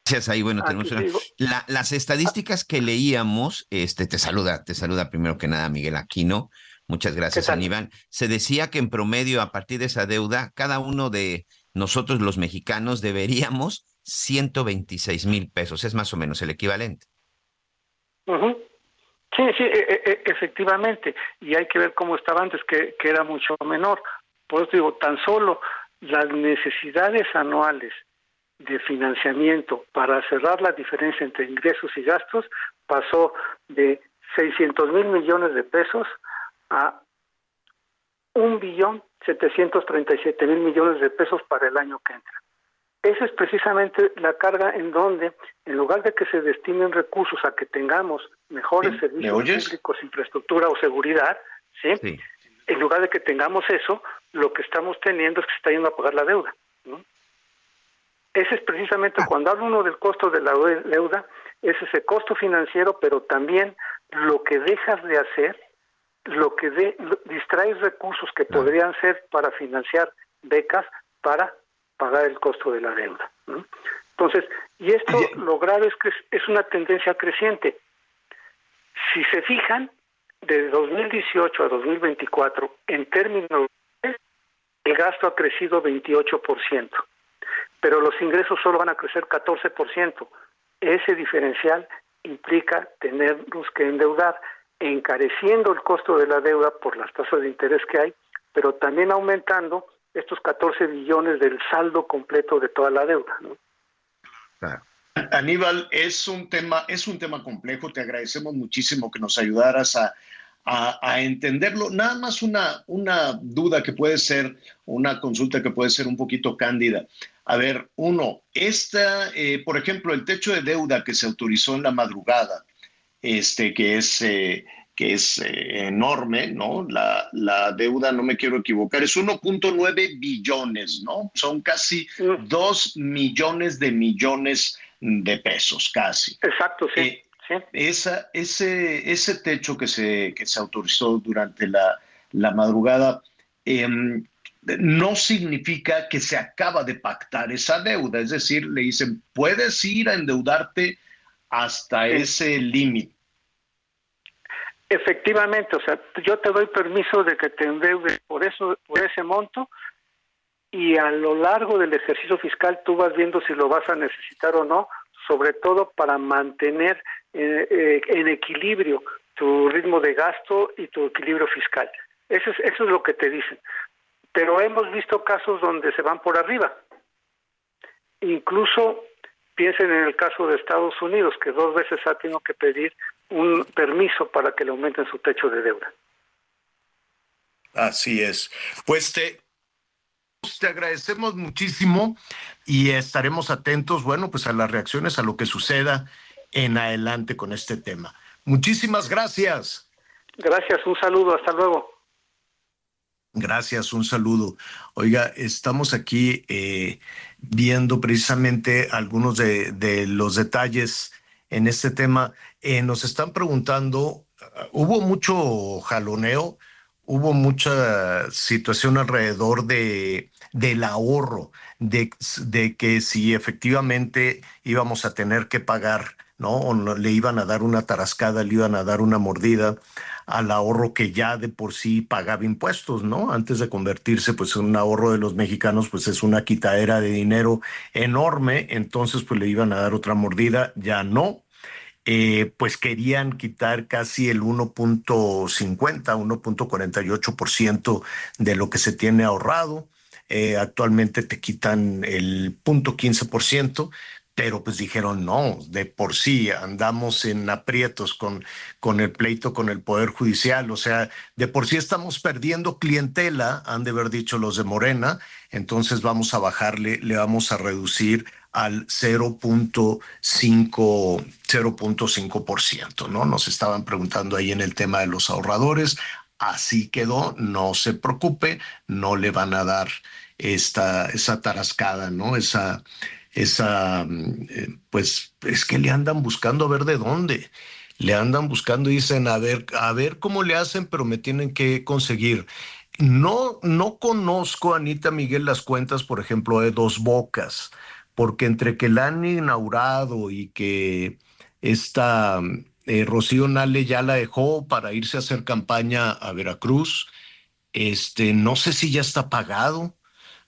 Gracias, ahí bueno, tenemos una... las estadísticas que leíamos, este te saluda, te saluda primero que nada Miguel Aquino, Muchas gracias, Aníbal. Se decía que en promedio, a partir de esa deuda, cada uno de nosotros los mexicanos deberíamos 126 mil pesos. Es más o menos el equivalente. Sí, sí, e, e, e, efectivamente. Y hay que ver cómo estaba antes, que, que era mucho menor. Por eso digo, tan solo las necesidades anuales de financiamiento para cerrar la diferencia entre ingresos y gastos pasó de 600 mil millones de pesos a un billón 737 mil millones de pesos para el año que entra. Esa es precisamente la carga en donde, en lugar de que se destinen recursos a que tengamos mejores servicios públicos, infraestructura o seguridad, ¿sí? en lugar de que tengamos eso, lo que estamos teniendo es que se está yendo a pagar la deuda. Ese es precisamente ah. cuando habla uno del costo de la deuda, es ese costo financiero, pero también lo que dejas de hacer, lo que de, distraes recursos que podrían ser para financiar becas para pagar el costo de la deuda. Entonces, y esto lo grave es que es una tendencia creciente. Si se fijan, de 2018 a 2024, en términos el gasto ha crecido 28%, pero los ingresos solo van a crecer 14%. Ese diferencial implica tenernos que endeudar, encareciendo el costo de la deuda por las tasas de interés que hay, pero también aumentando estos 14 billones del saldo completo de toda la deuda. ¿no? Aníbal, es un tema, es un tema complejo. Te agradecemos muchísimo que nos ayudaras a, a, entenderlo. Nada más una, una duda que puede ser, una consulta que puede ser un poquito cándida. A ver, uno, esta, eh, por ejemplo, el techo de deuda que se autorizó en la madrugada, este, que es, eh, que es eh, enorme, ¿no? La, la, deuda, no me quiero equivocar, es 1.9 billones, ¿no? Son casi 2 millones de millones de pesos, casi. Exacto, sí. Esa, ese, ese techo que se, que se autorizó durante la, la madrugada em, no significa que se acaba de pactar esa deuda. Es decir, le dicen, puedes ir a endeudarte hasta ese límite. Efectivamente, o sea, yo te doy permiso de que te endeudes por eso, por ese monto, y a lo largo del ejercicio fiscal tú vas viendo si lo vas a necesitar o no, sobre todo para mantener eh, eh, en equilibrio tu ritmo de gasto y tu equilibrio fiscal. Eso es, eso es lo que te dicen. Pero hemos visto casos donde se van por arriba. Incluso piensen en el caso de Estados Unidos, que dos veces ha tenido que pedir un permiso para que le aumenten su techo de deuda. Así es. Pues te, te agradecemos muchísimo y estaremos atentos, bueno, pues a las reacciones, a lo que suceda en adelante con este tema. Muchísimas gracias. Gracias, un saludo, hasta luego. Gracias, un saludo. Oiga, estamos aquí eh, viendo precisamente algunos de, los detalles en este tema. Eh, nos están preguntando, hubo mucho jaloneo, hubo mucha situación alrededor de, del ahorro, de, de que si efectivamente íbamos a tener que pagar ¿no? O le iban a dar una tarascada, le iban a dar una mordida al ahorro que ya de por sí pagaba impuestos, ¿no? Antes de convertirse, pues, en un ahorro de los mexicanos, pues es una quitadera de dinero enorme, entonces, pues le iban a dar otra mordida, ya no. Eh, pues querían quitar casi el 1.50, 1.48% de lo que se tiene ahorrado. Eh, actualmente te quitan el 0.15%, pero pues dijeron no, de por sí andamos en aprietos con, con el pleito con el Poder Judicial, o sea, de por sí estamos perdiendo clientela, han de haber dicho los de Morena, entonces vamos a bajarle, le vamos a reducir al 0.5 0.5%, ¿no? Nos estaban preguntando ahí en el tema de los ahorradores, así quedó, no se preocupe, no le van a dar esta esa tarascada, ¿no? Esa esa, mm, eh, pues es que le andan buscando a ver de dónde. Le andan buscando y dicen, a ver, a ver cómo le hacen, pero me tienen que conseguir. No, no conozco, Anita Miguel, las cuentas, por ejemplo, de Dos Bocas, porque entre que la han inaugurado y que esta eh, Rocío Nale ya la dejó para irse a hacer campaña a Veracruz, este, no sé si ya está pagado.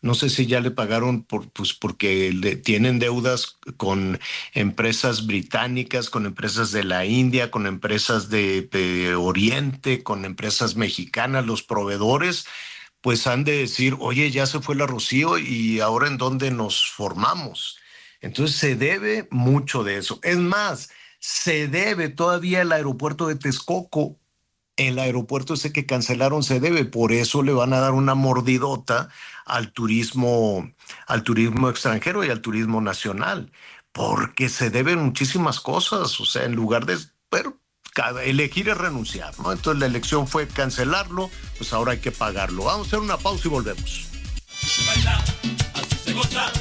No sé si ya le pagaron por, pues porque le, tienen deudas con empresas británicas, con empresas de la India, con empresas de, Oriente, con empresas mexicanas, los proveedores pues han de decir, oye, ya se fue la Rocío y ahora en dónde nos formamos. Entonces se debe mucho de eso. Es más, se debe todavía el aeropuerto de Texcoco. El aeropuerto ese que cancelaron se debe, por eso le van a dar una mordidota al turismo, al turismo extranjero y al turismo nacional, porque se deben muchísimas cosas, o sea, en lugar de, pero elegir es renunciar, ¿no? Entonces la elección fue cancelarlo, pues ahora hay que pagarlo. Vamos a hacer una pausa y volvemos. Baila, así se goza,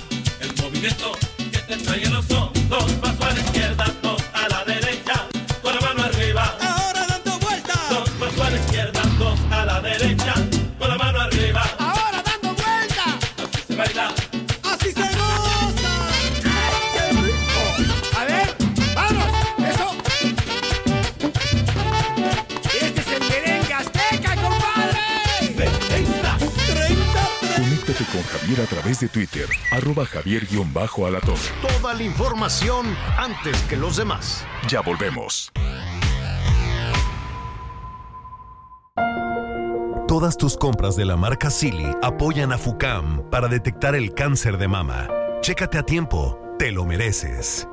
el movimiento que te trae los dos pasos a la izquierda, Con Javier a través de Twitter, arroba javier-alatorre. Toda la información antes que los demás. Ya volvemos. Todas tus compras de la marca Silly apoyan a FUCAM para detectar el cáncer de mama. Chécate a tiempo, te lo mereces.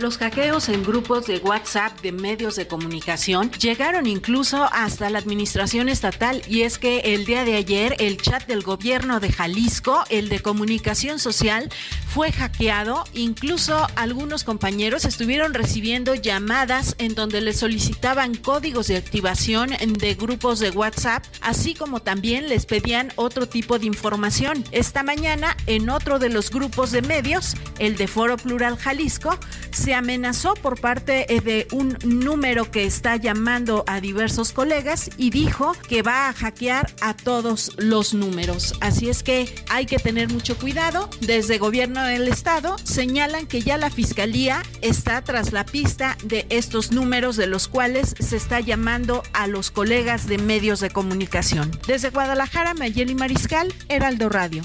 Los hackeos en grupos de WhatsApp de medios de comunicación llegaron incluso hasta la administración estatal y es que el día de ayer el chat del gobierno de Jalisco, el de comunicación social, fue hackeado. Incluso algunos compañeros estuvieron recibiendo llamadas en donde les solicitaban códigos de activación de grupos de WhatsApp, así como también les pedían otro tipo de información. Esta mañana, en otro de los grupos de medios, el de Foro Plural Jalisco, se amenazó por parte eh, de un número que está llamando a diversos colegas y dijo que va a hackear a todos los números. Así es que hay que tener mucho cuidado. Desde gobierno del estado señalan que ya la fiscalía está tras la pista de estos números de los cuales se está llamando a los colegas de medios de comunicación. Desde Guadalajara, Mayeli Mariscal, Heraldo Radio.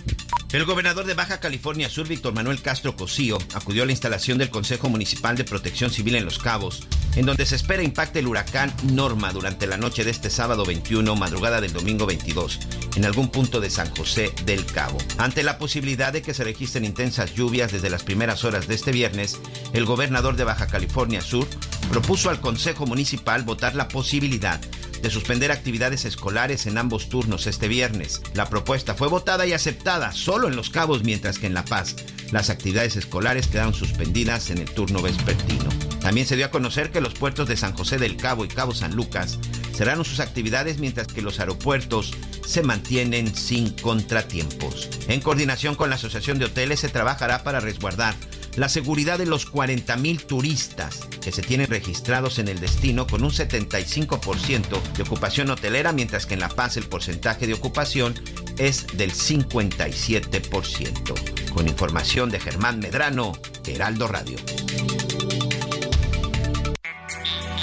El gobernador de Baja California Sur, Víctor Manuel Castro Cosío, acudió a la instalación del Consejo Municipal de Protección Civil en Los Cabos, en donde se espera impacte el huracán Norma durante la noche de este sábado 21, madrugada del domingo 22, en algún punto de San José del Cabo. Ante la posibilidad de que se registren intensas lluvias desde las primeras horas de este viernes, el gobernador de Baja California Sur propuso al Consejo Municipal votar la posibilidad de suspender actividades escolares en ambos turnos este viernes. La propuesta fue votada y aceptada solo en Los Cabos, mientras que en La Paz las actividades escolares quedaron suspendidas en el turno vespertino. También se dio a conocer que los puertos de San José del Cabo y Cabo San Lucas cerraron sus actividades mientras que los aeropuertos se mantienen sin contratiempos. En coordinación con la Asociación de Hoteles se trabajará para resguardar la seguridad de los 40 mil turistas que se tienen registrados en el destino con un 75% de ocupación hotelera, mientras que en La Paz el porcentaje de ocupación es del 57%. Con información de Germán Medrano, Heraldo Radio.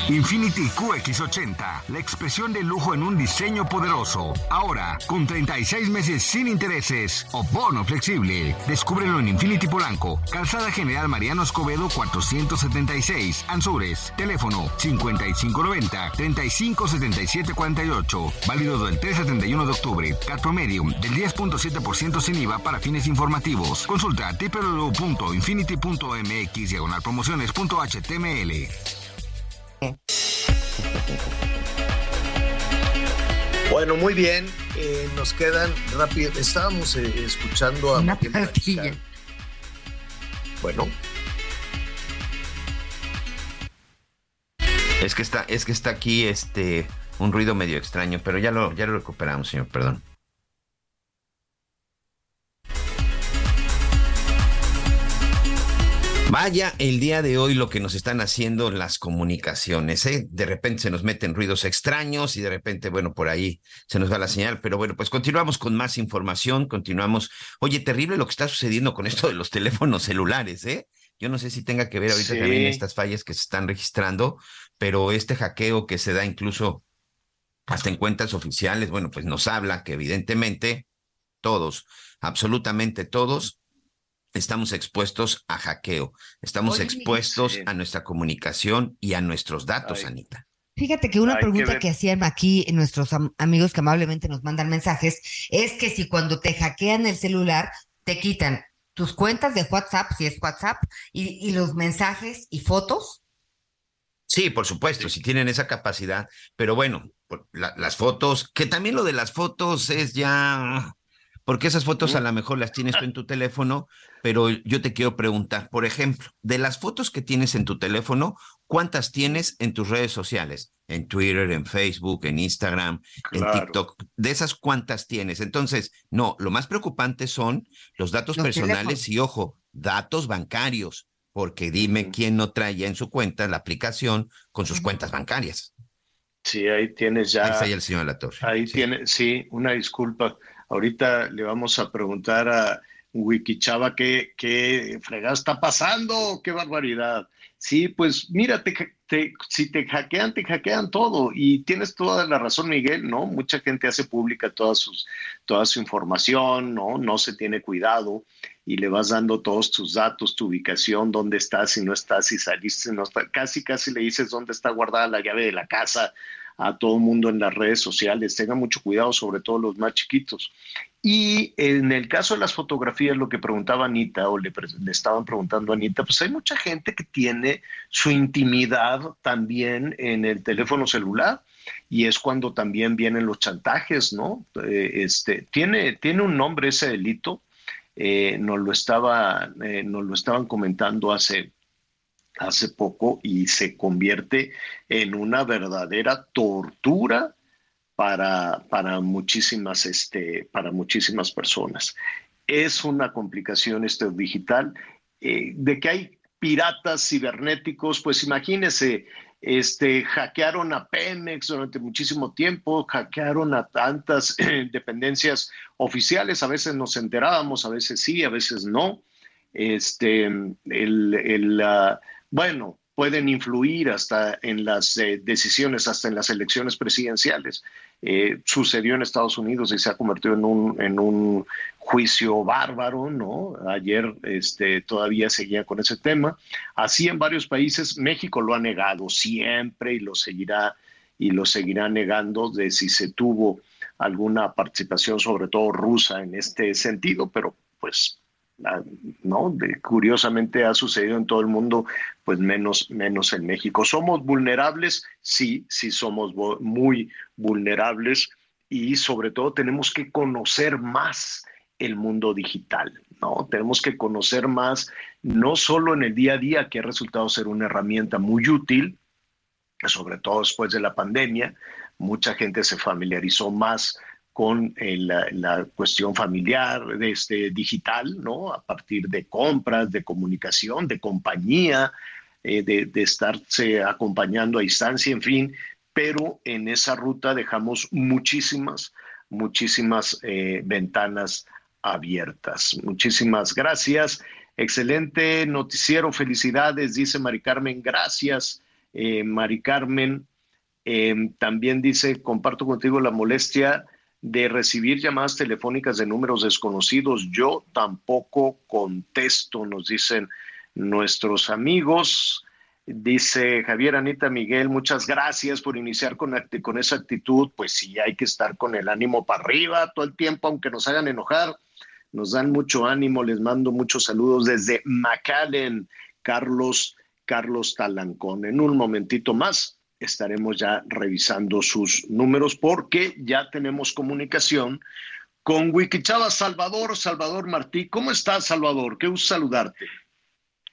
Infinity QX80, la expresión de lujo en un diseño poderoso. Ahora, con 36 meses sin intereses o bono flexible. Descúbrelo en Infinity Polanco, Calzada General Mariano Escobedo 476, Anzures. Teléfono 5590-357748. Válido del 3 al 31 de octubre. Cat promedio del 10.7% sin IVA para fines informativos. Consulta www.infinity.mx diagonal promociones.html. Bueno, muy bien. eh, nos quedan rápido. Estábamos eh, escuchando a Una pastilla. Bueno, Es que está, es que está aquí este un ruido medio extraño, pero ya lo, ya lo recuperamos, señor, perdón. Vaya el día de hoy lo que nos están haciendo las comunicaciones, ¿eh? De repente se nos meten ruidos extraños y de repente, bueno, por ahí se nos va la señal, pero bueno, pues continuamos con más información, continuamos. Oye, terrible lo que está sucediendo con esto de los teléfonos celulares, ¿eh? Yo no sé si tenga que ver ahorita Sí. también estas fallas que se están registrando, pero este hackeo que se da incluso hasta en cuentas oficiales, bueno, pues nos habla que evidentemente todos, absolutamente todos, estamos expuestos a hackeo, estamos Oye, expuestos sí. a nuestra comunicación y a nuestros datos, Ay. Anita. Fíjate que una pregunta que, hacían aquí nuestros am- amigos que amablemente nos mandan mensajes es que si cuando te hackean el celular te quitan tus cuentas de WhatsApp, si es WhatsApp, y, y los mensajes y fotos? Sí, por supuesto, si tienen esa capacidad, pero bueno, las fotos, que también lo de las fotos es ya, porque esas fotos a lo mejor las tienes tú en tu teléfono, pero yo te quiero preguntar, por ejemplo, de las fotos que tienes en tu teléfono, ¿cuántas tienes en tus redes sociales? En Twitter, en Facebook, en Instagram, en TikTok. De esas, ¿cuántas tienes? Entonces, no, lo más preocupante son los datos personales y, ojo, datos bancarios porque dime quién no trae ya en su cuenta la aplicación con sus cuentas bancarias. Sí, ahí tienes ya. Ahí está ya el señor Latorre. Ahí tiene, sí, una disculpa. Ahorita le vamos a preguntar a Wikichava qué, qué fregada está pasando, qué barbaridad. Sí, pues mira, si te hackean, te hackean todo. Y tienes toda la razón, Miguel, ¿no? Mucha gente hace pública toda, sus, toda su información, ¿no? No se tiene cuidado y le vas dando todos tus datos, tu ubicación, dónde estás, si no estás, si saliste, no estás. Casi, casi le dices dónde está guardada la llave de la casa a todo el mundo en las redes sociales. Tengan mucho cuidado, sobre todo los más chiquitos. Y en el caso de las fotografías, lo que preguntaba Anita o le, estaban preguntando a Anita, pues hay mucha gente que tiene su intimidad también en el teléfono celular y es cuando también vienen los chantajes, ¿no? Eh, este, tiene, tiene un nombre ese delito, eh, lo estaba, eh, nos lo estaban comentando hace, hace poco y se convierte en una verdadera tortura para, para, muchísimas, este, para muchísimas personas. Es una complicación este digital. Eh, de que hay piratas cibernéticos, pues imagínese, este, hackearon a Pemex durante muchísimo tiempo, hackearon a tantas dependencias oficiales, a veces nos enterábamos, a veces sí, a veces no. Este, el, bueno, pueden influir hasta en las eh, decisiones, hasta en las elecciones presidenciales. Eh, sucedió en Estados Unidos y se ha convertido en un, en un juicio bárbaro, ¿no? Ayer este, todavía seguía con ese tema. Así en varios países, México lo ha negado siempre y lo seguirá y lo seguirá negando de si se tuvo alguna participación, sobre todo rusa, en este sentido, pero pues ¿no? curiosamente ha sucedido en todo el mundo, pues menos, menos en México. ¿Somos vulnerables? Sí, sí somos muy vulnerables y sobre todo tenemos que conocer más el mundo digital, ¿no? Tenemos que conocer más, no solo en el día a día, que ha resultado ser una herramienta muy útil, sobre todo después de la pandemia, mucha gente se familiarizó más con eh, la, cuestión familiar este, digital, ¿no? A partir de compras, de comunicación, de compañía, eh, de, estarse acompañando a distancia, en fin, pero en esa ruta dejamos muchísimas, muchísimas eh, ventanas abiertas. Muchísimas gracias. Excelente noticiero, felicidades, dice Mari Carmen. Gracias, Mari Carmen. también dice, comparto contigo la molestia de recibir llamadas telefónicas de números desconocidos. Yo tampoco contesto, nos dicen nuestros amigos. Dice Javier Anita Miguel, muchas gracias por iniciar con, con esa actitud. Pues sí, hay que estar con el ánimo para arriba todo el tiempo, aunque nos hagan enojar. Nos dan mucho ánimo, les mando muchos saludos desde McAllen, Carlos, Carlos Talancón. En un momentito más estaremos ya revisando sus números porque ya tenemos comunicación con Wikichava Salvador, Salvador Martí. ¿Cómo estás, Salvador? Qué gusto saludarte.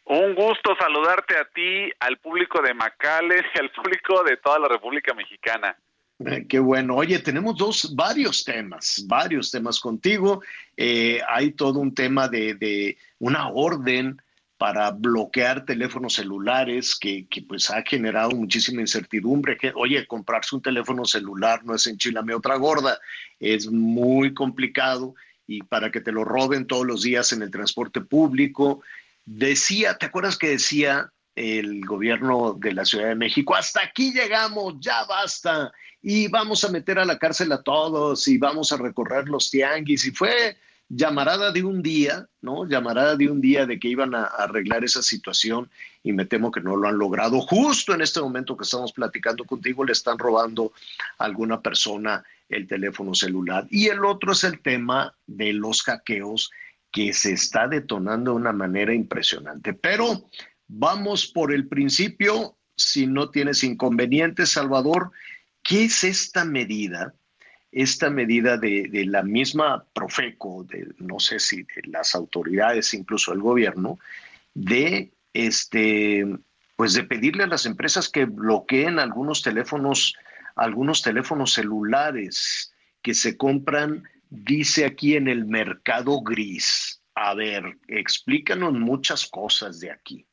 Un gusto saludarte a ti, al público de Macales y al público de toda la República Mexicana. Eh, qué bueno. Oye, tenemos dos, varios temas, varios temas contigo. Eh, hay todo un tema de, de una orden para bloquear teléfonos celulares que, pues ha generado muchísima incertidumbre. Que, oye, comprarse un teléfono celular no es enchilame otra gorda, es muy complicado y para que te lo roben todos los días en el transporte público. Decía, ¿te acuerdas que decía el gobierno de la Ciudad de México, hasta aquí llegamos, ya basta, y vamos a meter a la cárcel a todos y vamos a recorrer los tianguis, y fue llamarada de un día, ¿no? Llamarada de un día de que iban a, arreglar esa situación y me temo que no lo han logrado. Justo en este momento que estamos platicando contigo, le están robando a alguna persona el teléfono celular. Y el otro es el tema de los hackeos que se está detonando de una manera impresionante. Pero vamos por el principio, si no tienes inconvenientes, Salvador, ¿qué es esta medida? Esta medida de, la misma Profeco, de, no sé si de las autoridades, incluso el gobierno, de este, pues de pedirle a las empresas que bloqueen algunos teléfonos, algunos teléfonos celulares que se compran dice aquí en el mercado gris. A ver, explícanos muchas cosas de aquí.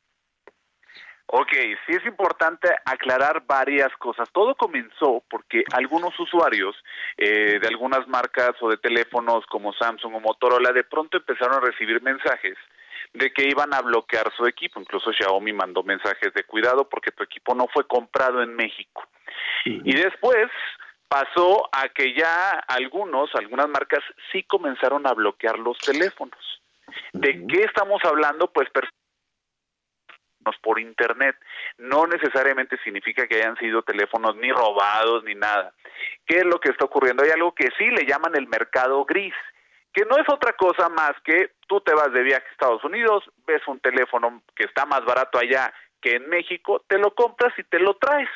Ok, sí es importante aclarar varias cosas. Todo comenzó porque algunos usuarios eh, de algunas marcas o de teléfonos como Samsung o Motorola de pronto empezaron a recibir mensajes de que iban a bloquear su equipo. Incluso Xiaomi mandó mensajes de cuidado porque tu equipo no fue comprado en México. Y después pasó a que ya algunos, algunas marcas sí comenzaron a bloquear los teléfonos. ¿De qué estamos hablando? Pues por internet. No necesariamente significa que hayan sido teléfonos ni robados ni nada. ¿Qué es lo que está ocurriendo? Hay algo que sí le llaman el mercado gris, que no es otra cosa más que tú te vas de viaje a Estados Unidos, ves un teléfono que está más barato allá que en México, te lo compras y te lo traes.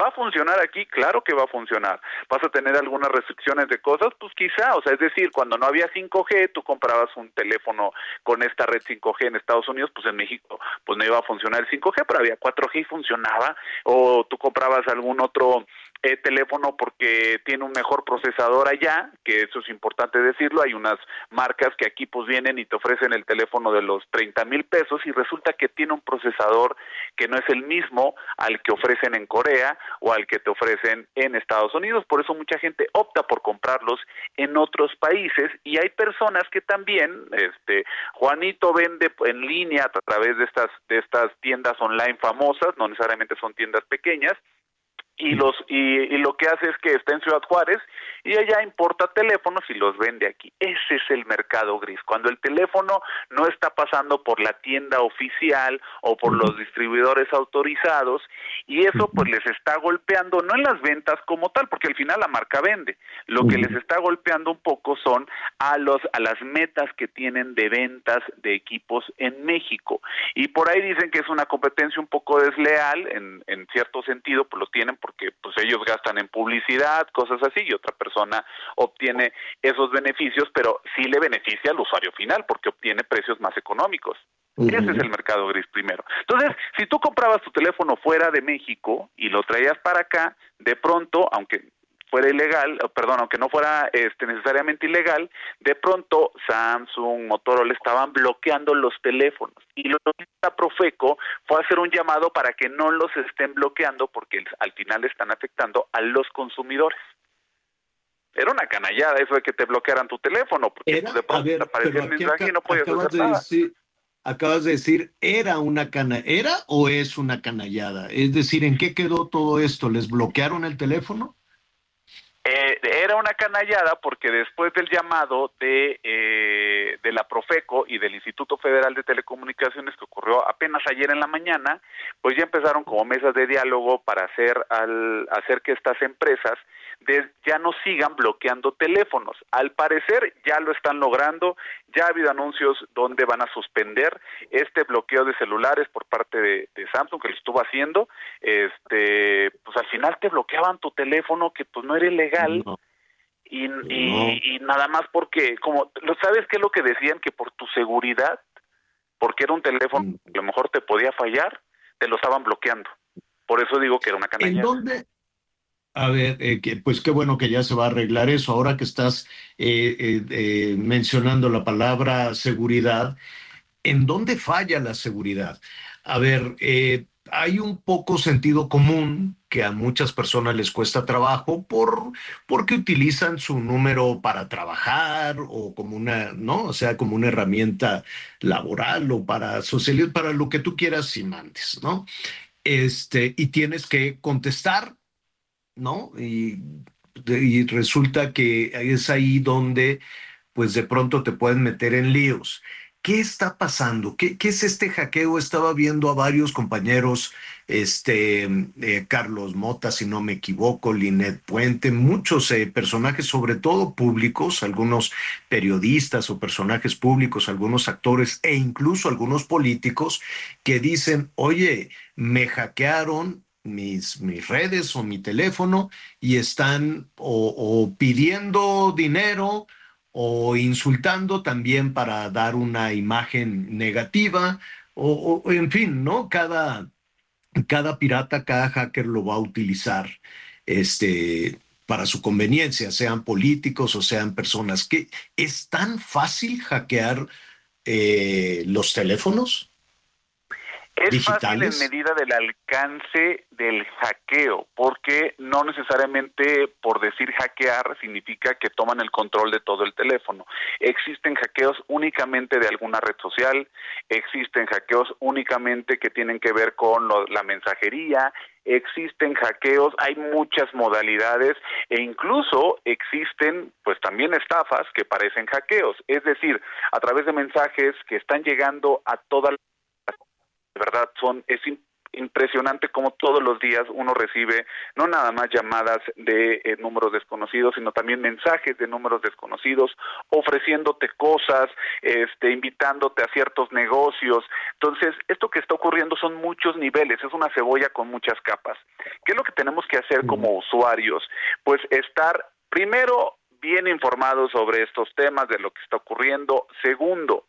¿Va a funcionar aquí? Claro que va a funcionar. ¿Vas a tener algunas restricciones de cosas? Pues quizá, o sea, es decir, cuando no había 5G, tú comprabas un teléfono con esta red 5G en Estados Unidos, pues en México pues no iba a funcionar el 5G, pero había 4G y funcionaba, o tú comprabas algún otro eh, teléfono porque tiene un mejor procesador allá, que eso es importante decirlo, hay unas marcas que aquí pues vienen y te ofrecen el teléfono de los 30 mil pesos y resulta que tiene un procesador que no es el mismo al que ofrecen en Corea o al que te ofrecen en Estados Unidos, por eso mucha gente opta por comprarlos en otros países. Y hay personas que también, este, Juanito vende en línea a través de estas, de estas tiendas online famosas, no necesariamente son tiendas pequeñas, y los y, lo que hace es que está en Ciudad Juárez y ella importa teléfonos y los vende aquí. Ese es el mercado gris. Cuando el teléfono no está pasando por la tienda oficial o por los distribuidores autorizados y eso pues les está golpeando no en las ventas como tal, porque al final la marca vende. Lo que les está golpeando un poco son a los a las metas que tienen de ventas de equipos en México. Y por ahí dicen que es una competencia un poco desleal en en cierto sentido, pues lo tienen porque pues ellos gastan en publicidad, cosas así, y otra persona obtiene esos beneficios, pero sí le beneficia al usuario final porque obtiene precios más económicos. Ese es el mercado gris primero. Entonces, si tú comprabas tu teléfono fuera de México y lo traías para acá, de pronto, aunque fuera ilegal, perdón, aunque no fuera este, necesariamente ilegal, de pronto Samsung, Motorola estaban bloqueando los teléfonos y lo que hizo Profeco fue hacer un llamado para que no los estén bloqueando porque al final están afectando a los consumidores. Era una canallada eso de que te bloquearan tu teléfono, porque pues, de pronto te aparecía el mensaje y no podías hacer nada. acabas de decir, ¿era una cana ¿era o es una canallada? Es decir, ¿en qué quedó todo esto? ¿Les bloquearon el teléfono? Eh, era una canallada porque después del llamado de, eh, de la Profeco y del Instituto Federal de Telecomunicaciones que ocurrió apenas ayer en la mañana, pues ya empezaron como mesas de diálogo para hacer, al, hacer que estas empresas ya no sigan bloqueando teléfonos. Al parecer ya lo están logrando, ya ha habido anuncios donde van a suspender este bloqueo de celulares por parte de, Samsung que lo estuvo haciendo. Este, pues al final te bloqueaban tu teléfono que pues no era ilegal. Y, y, nada más porque, como, ¿sabes qué es lo que decían? Que por tu seguridad, porque era un teléfono mm. que a lo mejor te podía fallar, te lo estaban bloqueando. Por eso digo que era una canalla. ¿En dónde, a ver, eh, pues qué bueno que ya se va a arreglar eso. Ahora que estás eh, eh, mencionando la palabra seguridad, ¿en dónde falla la seguridad? A ver, hay un poco sentido común que a muchas personas les cuesta trabajo por porque utilizan su número para trabajar o como una, ¿no? O sea, como una herramienta laboral o para socializar, para lo que tú quieras y mandes, ¿no? Este, y tienes que contestar ¿no? Y, resulta que es ahí donde, pues de pronto te pueden meter en líos. ¿Qué está pasando? ¿Qué, es este hackeo? Estaba viendo a varios compañeros, este, eh, Carlos Mota, si no me equivoco, Linet Puente, muchos eh, personajes, sobre todo públicos, algunos periodistas o personajes públicos, algunos actores e incluso algunos políticos que dicen, oye, me hackearon, mis, mis, redes o mi teléfono y están o, pidiendo dinero o insultando también para dar una imagen negativa, o, en fin, ¿no? Cada, cada pirata, cada hacker lo va a utilizar este, para su conveniencia, sean políticos o sean personas. que ¿Es tan fácil hackear eh, los teléfonos? Es fácil en medida del alcance del hackeo, porque no necesariamente por decir hackear significa que toman el control de todo el teléfono. Existen hackeos únicamente de alguna red social, existen hackeos únicamente que tienen que ver con la mensajería, existen hackeos, hay muchas modalidades e incluso existen pues también estafas que parecen hackeos, es decir, a través de mensajes que están llegando a toda la de verdad son es impresionante como todos los días uno recibe no nada más llamadas de eh, números desconocidos, sino también mensajes de números desconocidos ofreciéndote cosas, este invitándote a ciertos negocios. Entonces, esto que está ocurriendo son muchos niveles, es una cebolla con muchas capas. ¿Qué es lo que tenemos que hacer como usuarios? Pues estar primero bien informados sobre estos temas, de lo que está ocurriendo. Segundo,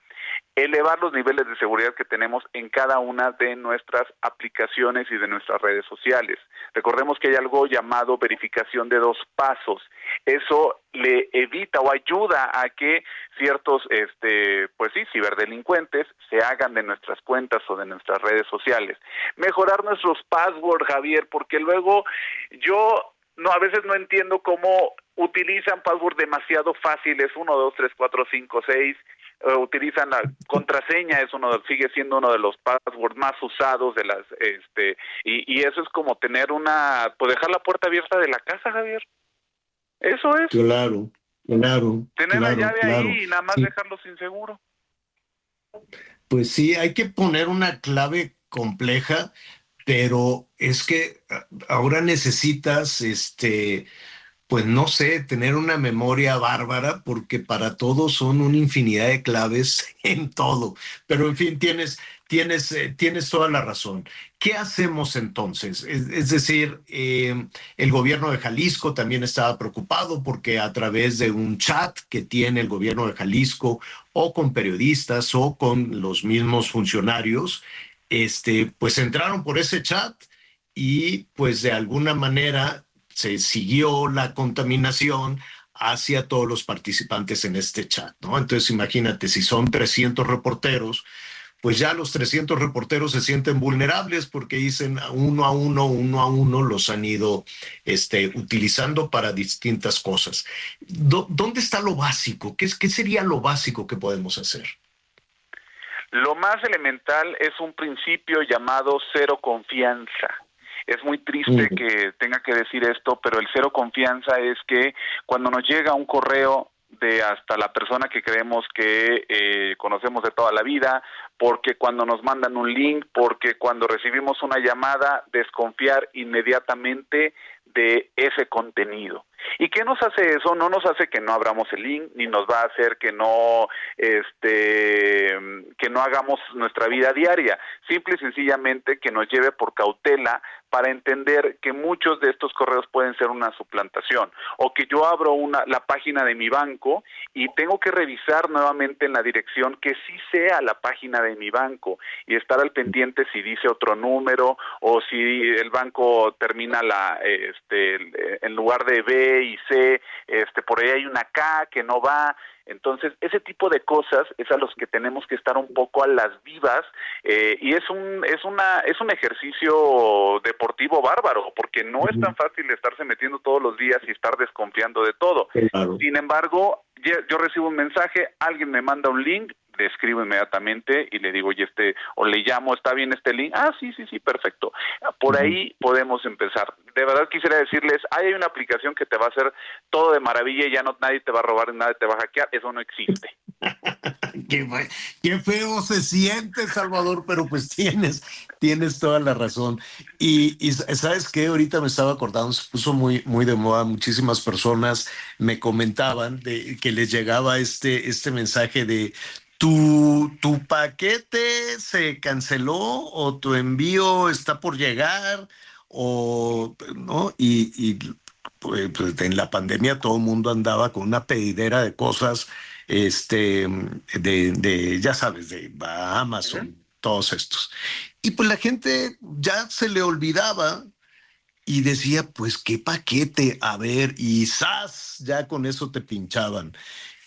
elevar los niveles de seguridad que tenemos en cada una de nuestras aplicaciones y de nuestras redes sociales. Recordemos que hay algo llamado verificación de dos pasos. Eso le evita o ayuda a que ciertos, este, pues sí, ciberdelincuentes se hagan de nuestras cuentas o de nuestras redes sociales. Mejorar nuestros passwords, Javier, porque luego yo no a veces no entiendo cómo utilizan passwords demasiado fáciles, 1, 2, 3, 4, 5, 6, eh, utilizan la contraseña es uno sigue siendo uno de los passwords más usados de las este y, y eso es como tener una pues dejar la puerta abierta de la casa Javier. Eso es. Claro claro tener la llave ahí y nada más dejarlo sin seguro. Pues sí hay que poner una clave compleja pero es que ahora necesitas este pues no sé, tener una memoria bárbara, porque para todos son una infinidad de claves en todo. Pero en fin, tienes, tienes, eh, tienes toda la razón. ¿Qué hacemos entonces? Es, decir, eh, el gobierno de Jalisco también estaba preocupado porque a través de un chat que tiene el gobierno de Jalisco o con periodistas o con los mismos funcionarios, este, pues entraron por ese chat y pues de alguna manera se siguió la contaminación hacia todos los participantes en este chat, ¿no? Entonces imagínate, si son 300 reporteros, pues ya los 300 reporteros se sienten vulnerables porque dicen uno a uno, uno a uno los han ido este, utilizando para distintas cosas. ¿Dónde está lo básico? ¿Qué, ¿Qué sería lo básico que podemos hacer? Lo más elemental es un principio llamado cero confianza. Es muy triste que tenga que decir esto, pero el cero confianza es que cuando nos llega un correo de hasta la persona que creemos que eh, conocemos de toda la vida, porque cuando nos mandan un link, porque cuando recibimos una llamada, desconfiar inmediatamente de ese contenido. ¿Y qué nos hace eso? No nos hace que no abramos el link, ni nos va a hacer que no, este, que no hagamos nuestra vida diaria. Simple y sencillamente que nos lleve por cautela para entender que muchos de estos correos pueden ser una suplantación o que yo abro una la página de mi banco y tengo que revisar nuevamente en la dirección que sí sea la página de mi banco y estar al pendiente si dice otro número o si el banco termina la este en lugar de B y C este por ahí hay una K que no va entonces, ese tipo de cosas es a los que tenemos que estar un poco a las vivas eh, y es un es una es un ejercicio deportivo bárbaro porque no es tan fácil estarse metiendo todos los días y estar desconfiando de todo. Sin embargo, yo recibo un mensaje, alguien me manda un link, le escribo inmediatamente y le digo, oye, este, o le llamo, ¿está bien este link? Ah, sí, sí, sí, perfecto. Por ahí podemos empezar. De verdad quisiera decirles, hay una aplicación que te va a hacer todo de maravilla y ya no nadie te va a robar, nadie te va a hackear, eso no existe. qué, feo se siente, Salvador, pero pues tienes, tienes toda la razón. Y, y, sabes que ahorita me estaba acordando, se puso muy, muy de moda, muchísimas personas me comentaban de que les llegaba este, este mensaje de tu, tu paquete se canceló o tu envío está por llegar o no, y, y pues, pues, en la pandemia todo el mundo andaba con una pedidera de cosas, este, de, de ya sabes, de Amazon, todos estos. Y pues la gente ya se le olvidaba y decía, pues qué paquete, a ver, y ¡zas! Ya con eso te pinchaban.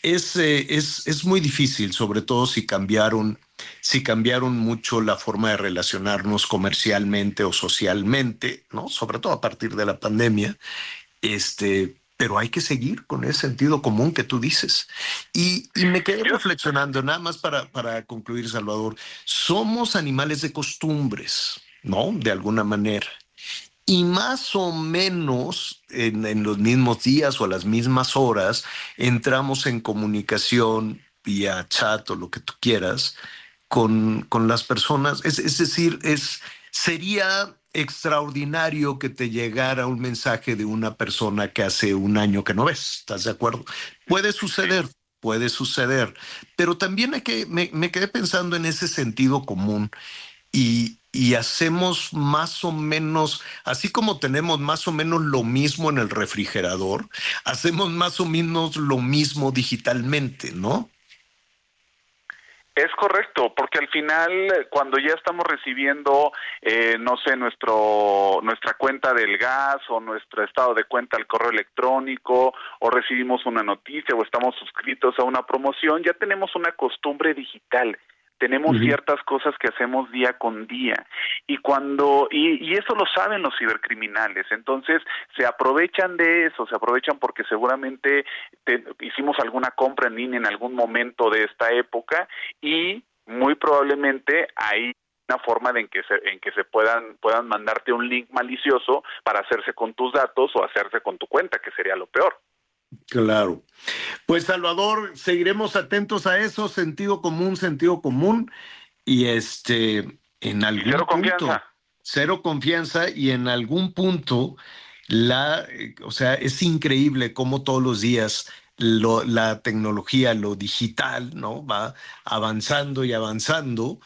Es, eh, es, es muy difícil, sobre todo si cambiaron, si cambiaron mucho la forma de relacionarnos comercialmente o socialmente, ¿no? Sobre todo a partir de la pandemia. Este, pero hay que seguir con ese sentido común que tú dices. Y, y me quedé reflexionando, nada más para, para concluir, Salvador, somos animales de costumbres, ¿no? De alguna manera. Y más o menos en, los mismos días o a las mismas horas entramos en comunicación vía chat o lo que tú quieras con, con las personas. Es, es decir, es, sería extraordinario que te llegara un mensaje de una persona que hace un año que no ves, ¿estás de acuerdo? Puede suceder, puede suceder, pero también hay que, me, me quedé pensando en ese sentido común y, y hacemos más o menos, así como tenemos más o menos lo mismo en el refrigerador, hacemos más o menos lo mismo digitalmente, ¿no? Es correcto, porque al final, cuando ya estamos recibiendo, eh, no sé, nuestro nuestra cuenta del gas o nuestro estado de cuenta al correo electrónico, o recibimos una noticia o estamos suscritos a una promoción, ya tenemos una costumbre digital tenemos ciertas cosas que hacemos día con día. Y cuando y, y, eso lo saben los cibercriminales. Entonces se aprovechan de eso se aprovechan porque seguramente hicimos alguna compra en línea en algún momento de esta época y muy probablemente hay una forma de en que se, en que se puedan puedan mandarte un link malicioso para hacerse con tus datos o hacerse con tu cuenta que sería lo peor Claro. Pues Salvador, seguiremos atentos a eso, sentido común, sentido común, y este, en algún cero punto, confianza. cero confianza, y en algún punto, la, o sea, es increíble cómo todos los días lo, la tecnología, lo digital, ¿no? Va avanzando y avanzando,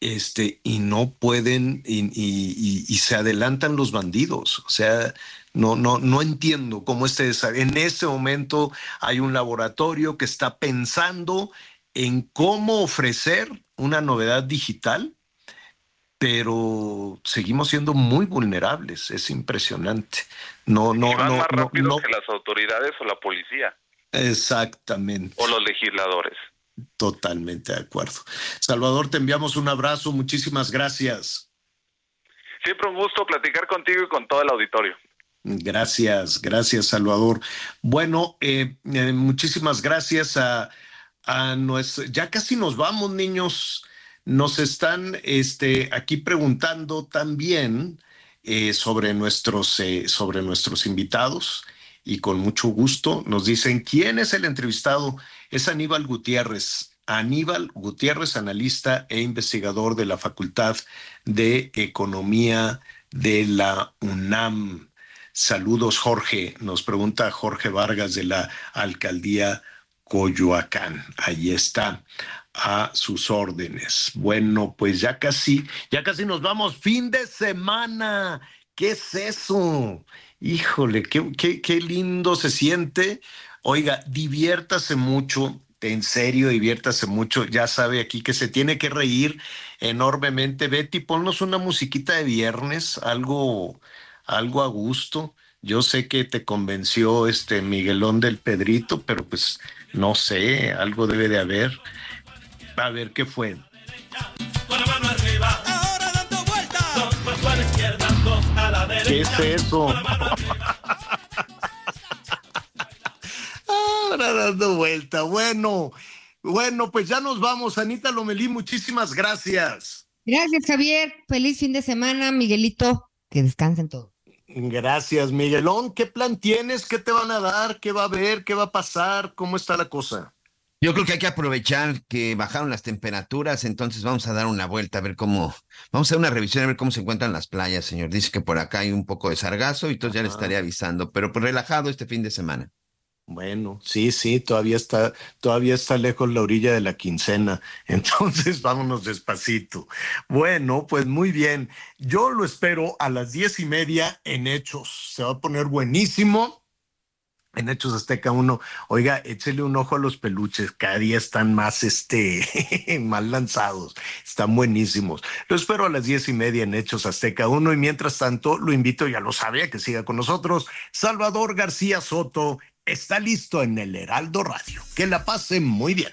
este, y no pueden, y, y, y se adelantan los bandidos, o sea, no, no, no entiendo cómo este, en este momento hay un laboratorio que está pensando en cómo ofrecer una novedad digital, pero seguimos siendo muy vulnerables. Es impresionante. No, no, y van no, más no, rápido no. que las autoridades o la policía Exactamente. o los legisladores. Totalmente de acuerdo. Salvador, te enviamos un abrazo. Muchísimas gracias. Siempre un gusto platicar contigo y con todo el auditorio. Gracias, gracias, Salvador. Bueno, eh, eh, muchísimas gracias a, a nuestro. Ya casi nos vamos, niños. Nos están este, aquí preguntando también eh, sobre, nuestros, eh, sobre nuestros invitados y con mucho gusto nos dicen quién es el entrevistado. Es Aníbal Gutiérrez. Aníbal Gutiérrez, analista e investigador de la Facultad de Economía de la UNAM. Saludos, Jorge. Nos pregunta Jorge Vargas de la alcaldía Coyoacán. Ahí está a sus órdenes. Bueno, pues ya casi, ya casi nos vamos. Fin de semana. ¿Qué es eso? Híjole, qué, qué, qué lindo se siente. Oiga, diviértase mucho, en serio, diviértase mucho. Ya sabe aquí que se tiene que reír enormemente. Betty, ponnos una musiquita de viernes, algo, algo a gusto. Yo sé que te convenció este Miguelón del Pedrito, pero pues no sé, algo debe de haber. A ver qué fue. ¿Qué es eso? Ahora dando vuelta. Bueno, bueno, pues ya nos vamos. Anita Lomelí, muchísimas gracias. Gracias, Javier. Feliz fin de semana, Miguelito. Que descansen todos. Gracias, Miguelón. ¿Qué plan tienes? ¿Qué te van a dar? ¿Qué va a haber? ¿Qué va a pasar? ¿Cómo está la cosa? Yo creo que hay que aprovechar que bajaron las temperaturas, entonces vamos a dar una vuelta a ver cómo, vamos a hacer una revisión a ver cómo se encuentran las playas, señor. Dice que por acá hay un poco de sargazo y entonces ya le estaré avisando, pero pues relajado este fin de semana. Bueno, sí, sí, todavía está, todavía está lejos la orilla de la quincena, entonces vámonos despacito. Bueno, pues muy bien. Yo lo espero a las diez y media en Hechos. Se va a poner buenísimo en Hechos Azteca 1, oiga, échele un ojo a los peluches, cada día están más, este, mal lanzados, están buenísimos. Lo espero a las diez y media en Hechos Azteca 1 y mientras tanto lo invito, ya lo sabe, a que siga con nosotros. Salvador García Soto está listo en el Heraldo Radio. Que la pase muy bien.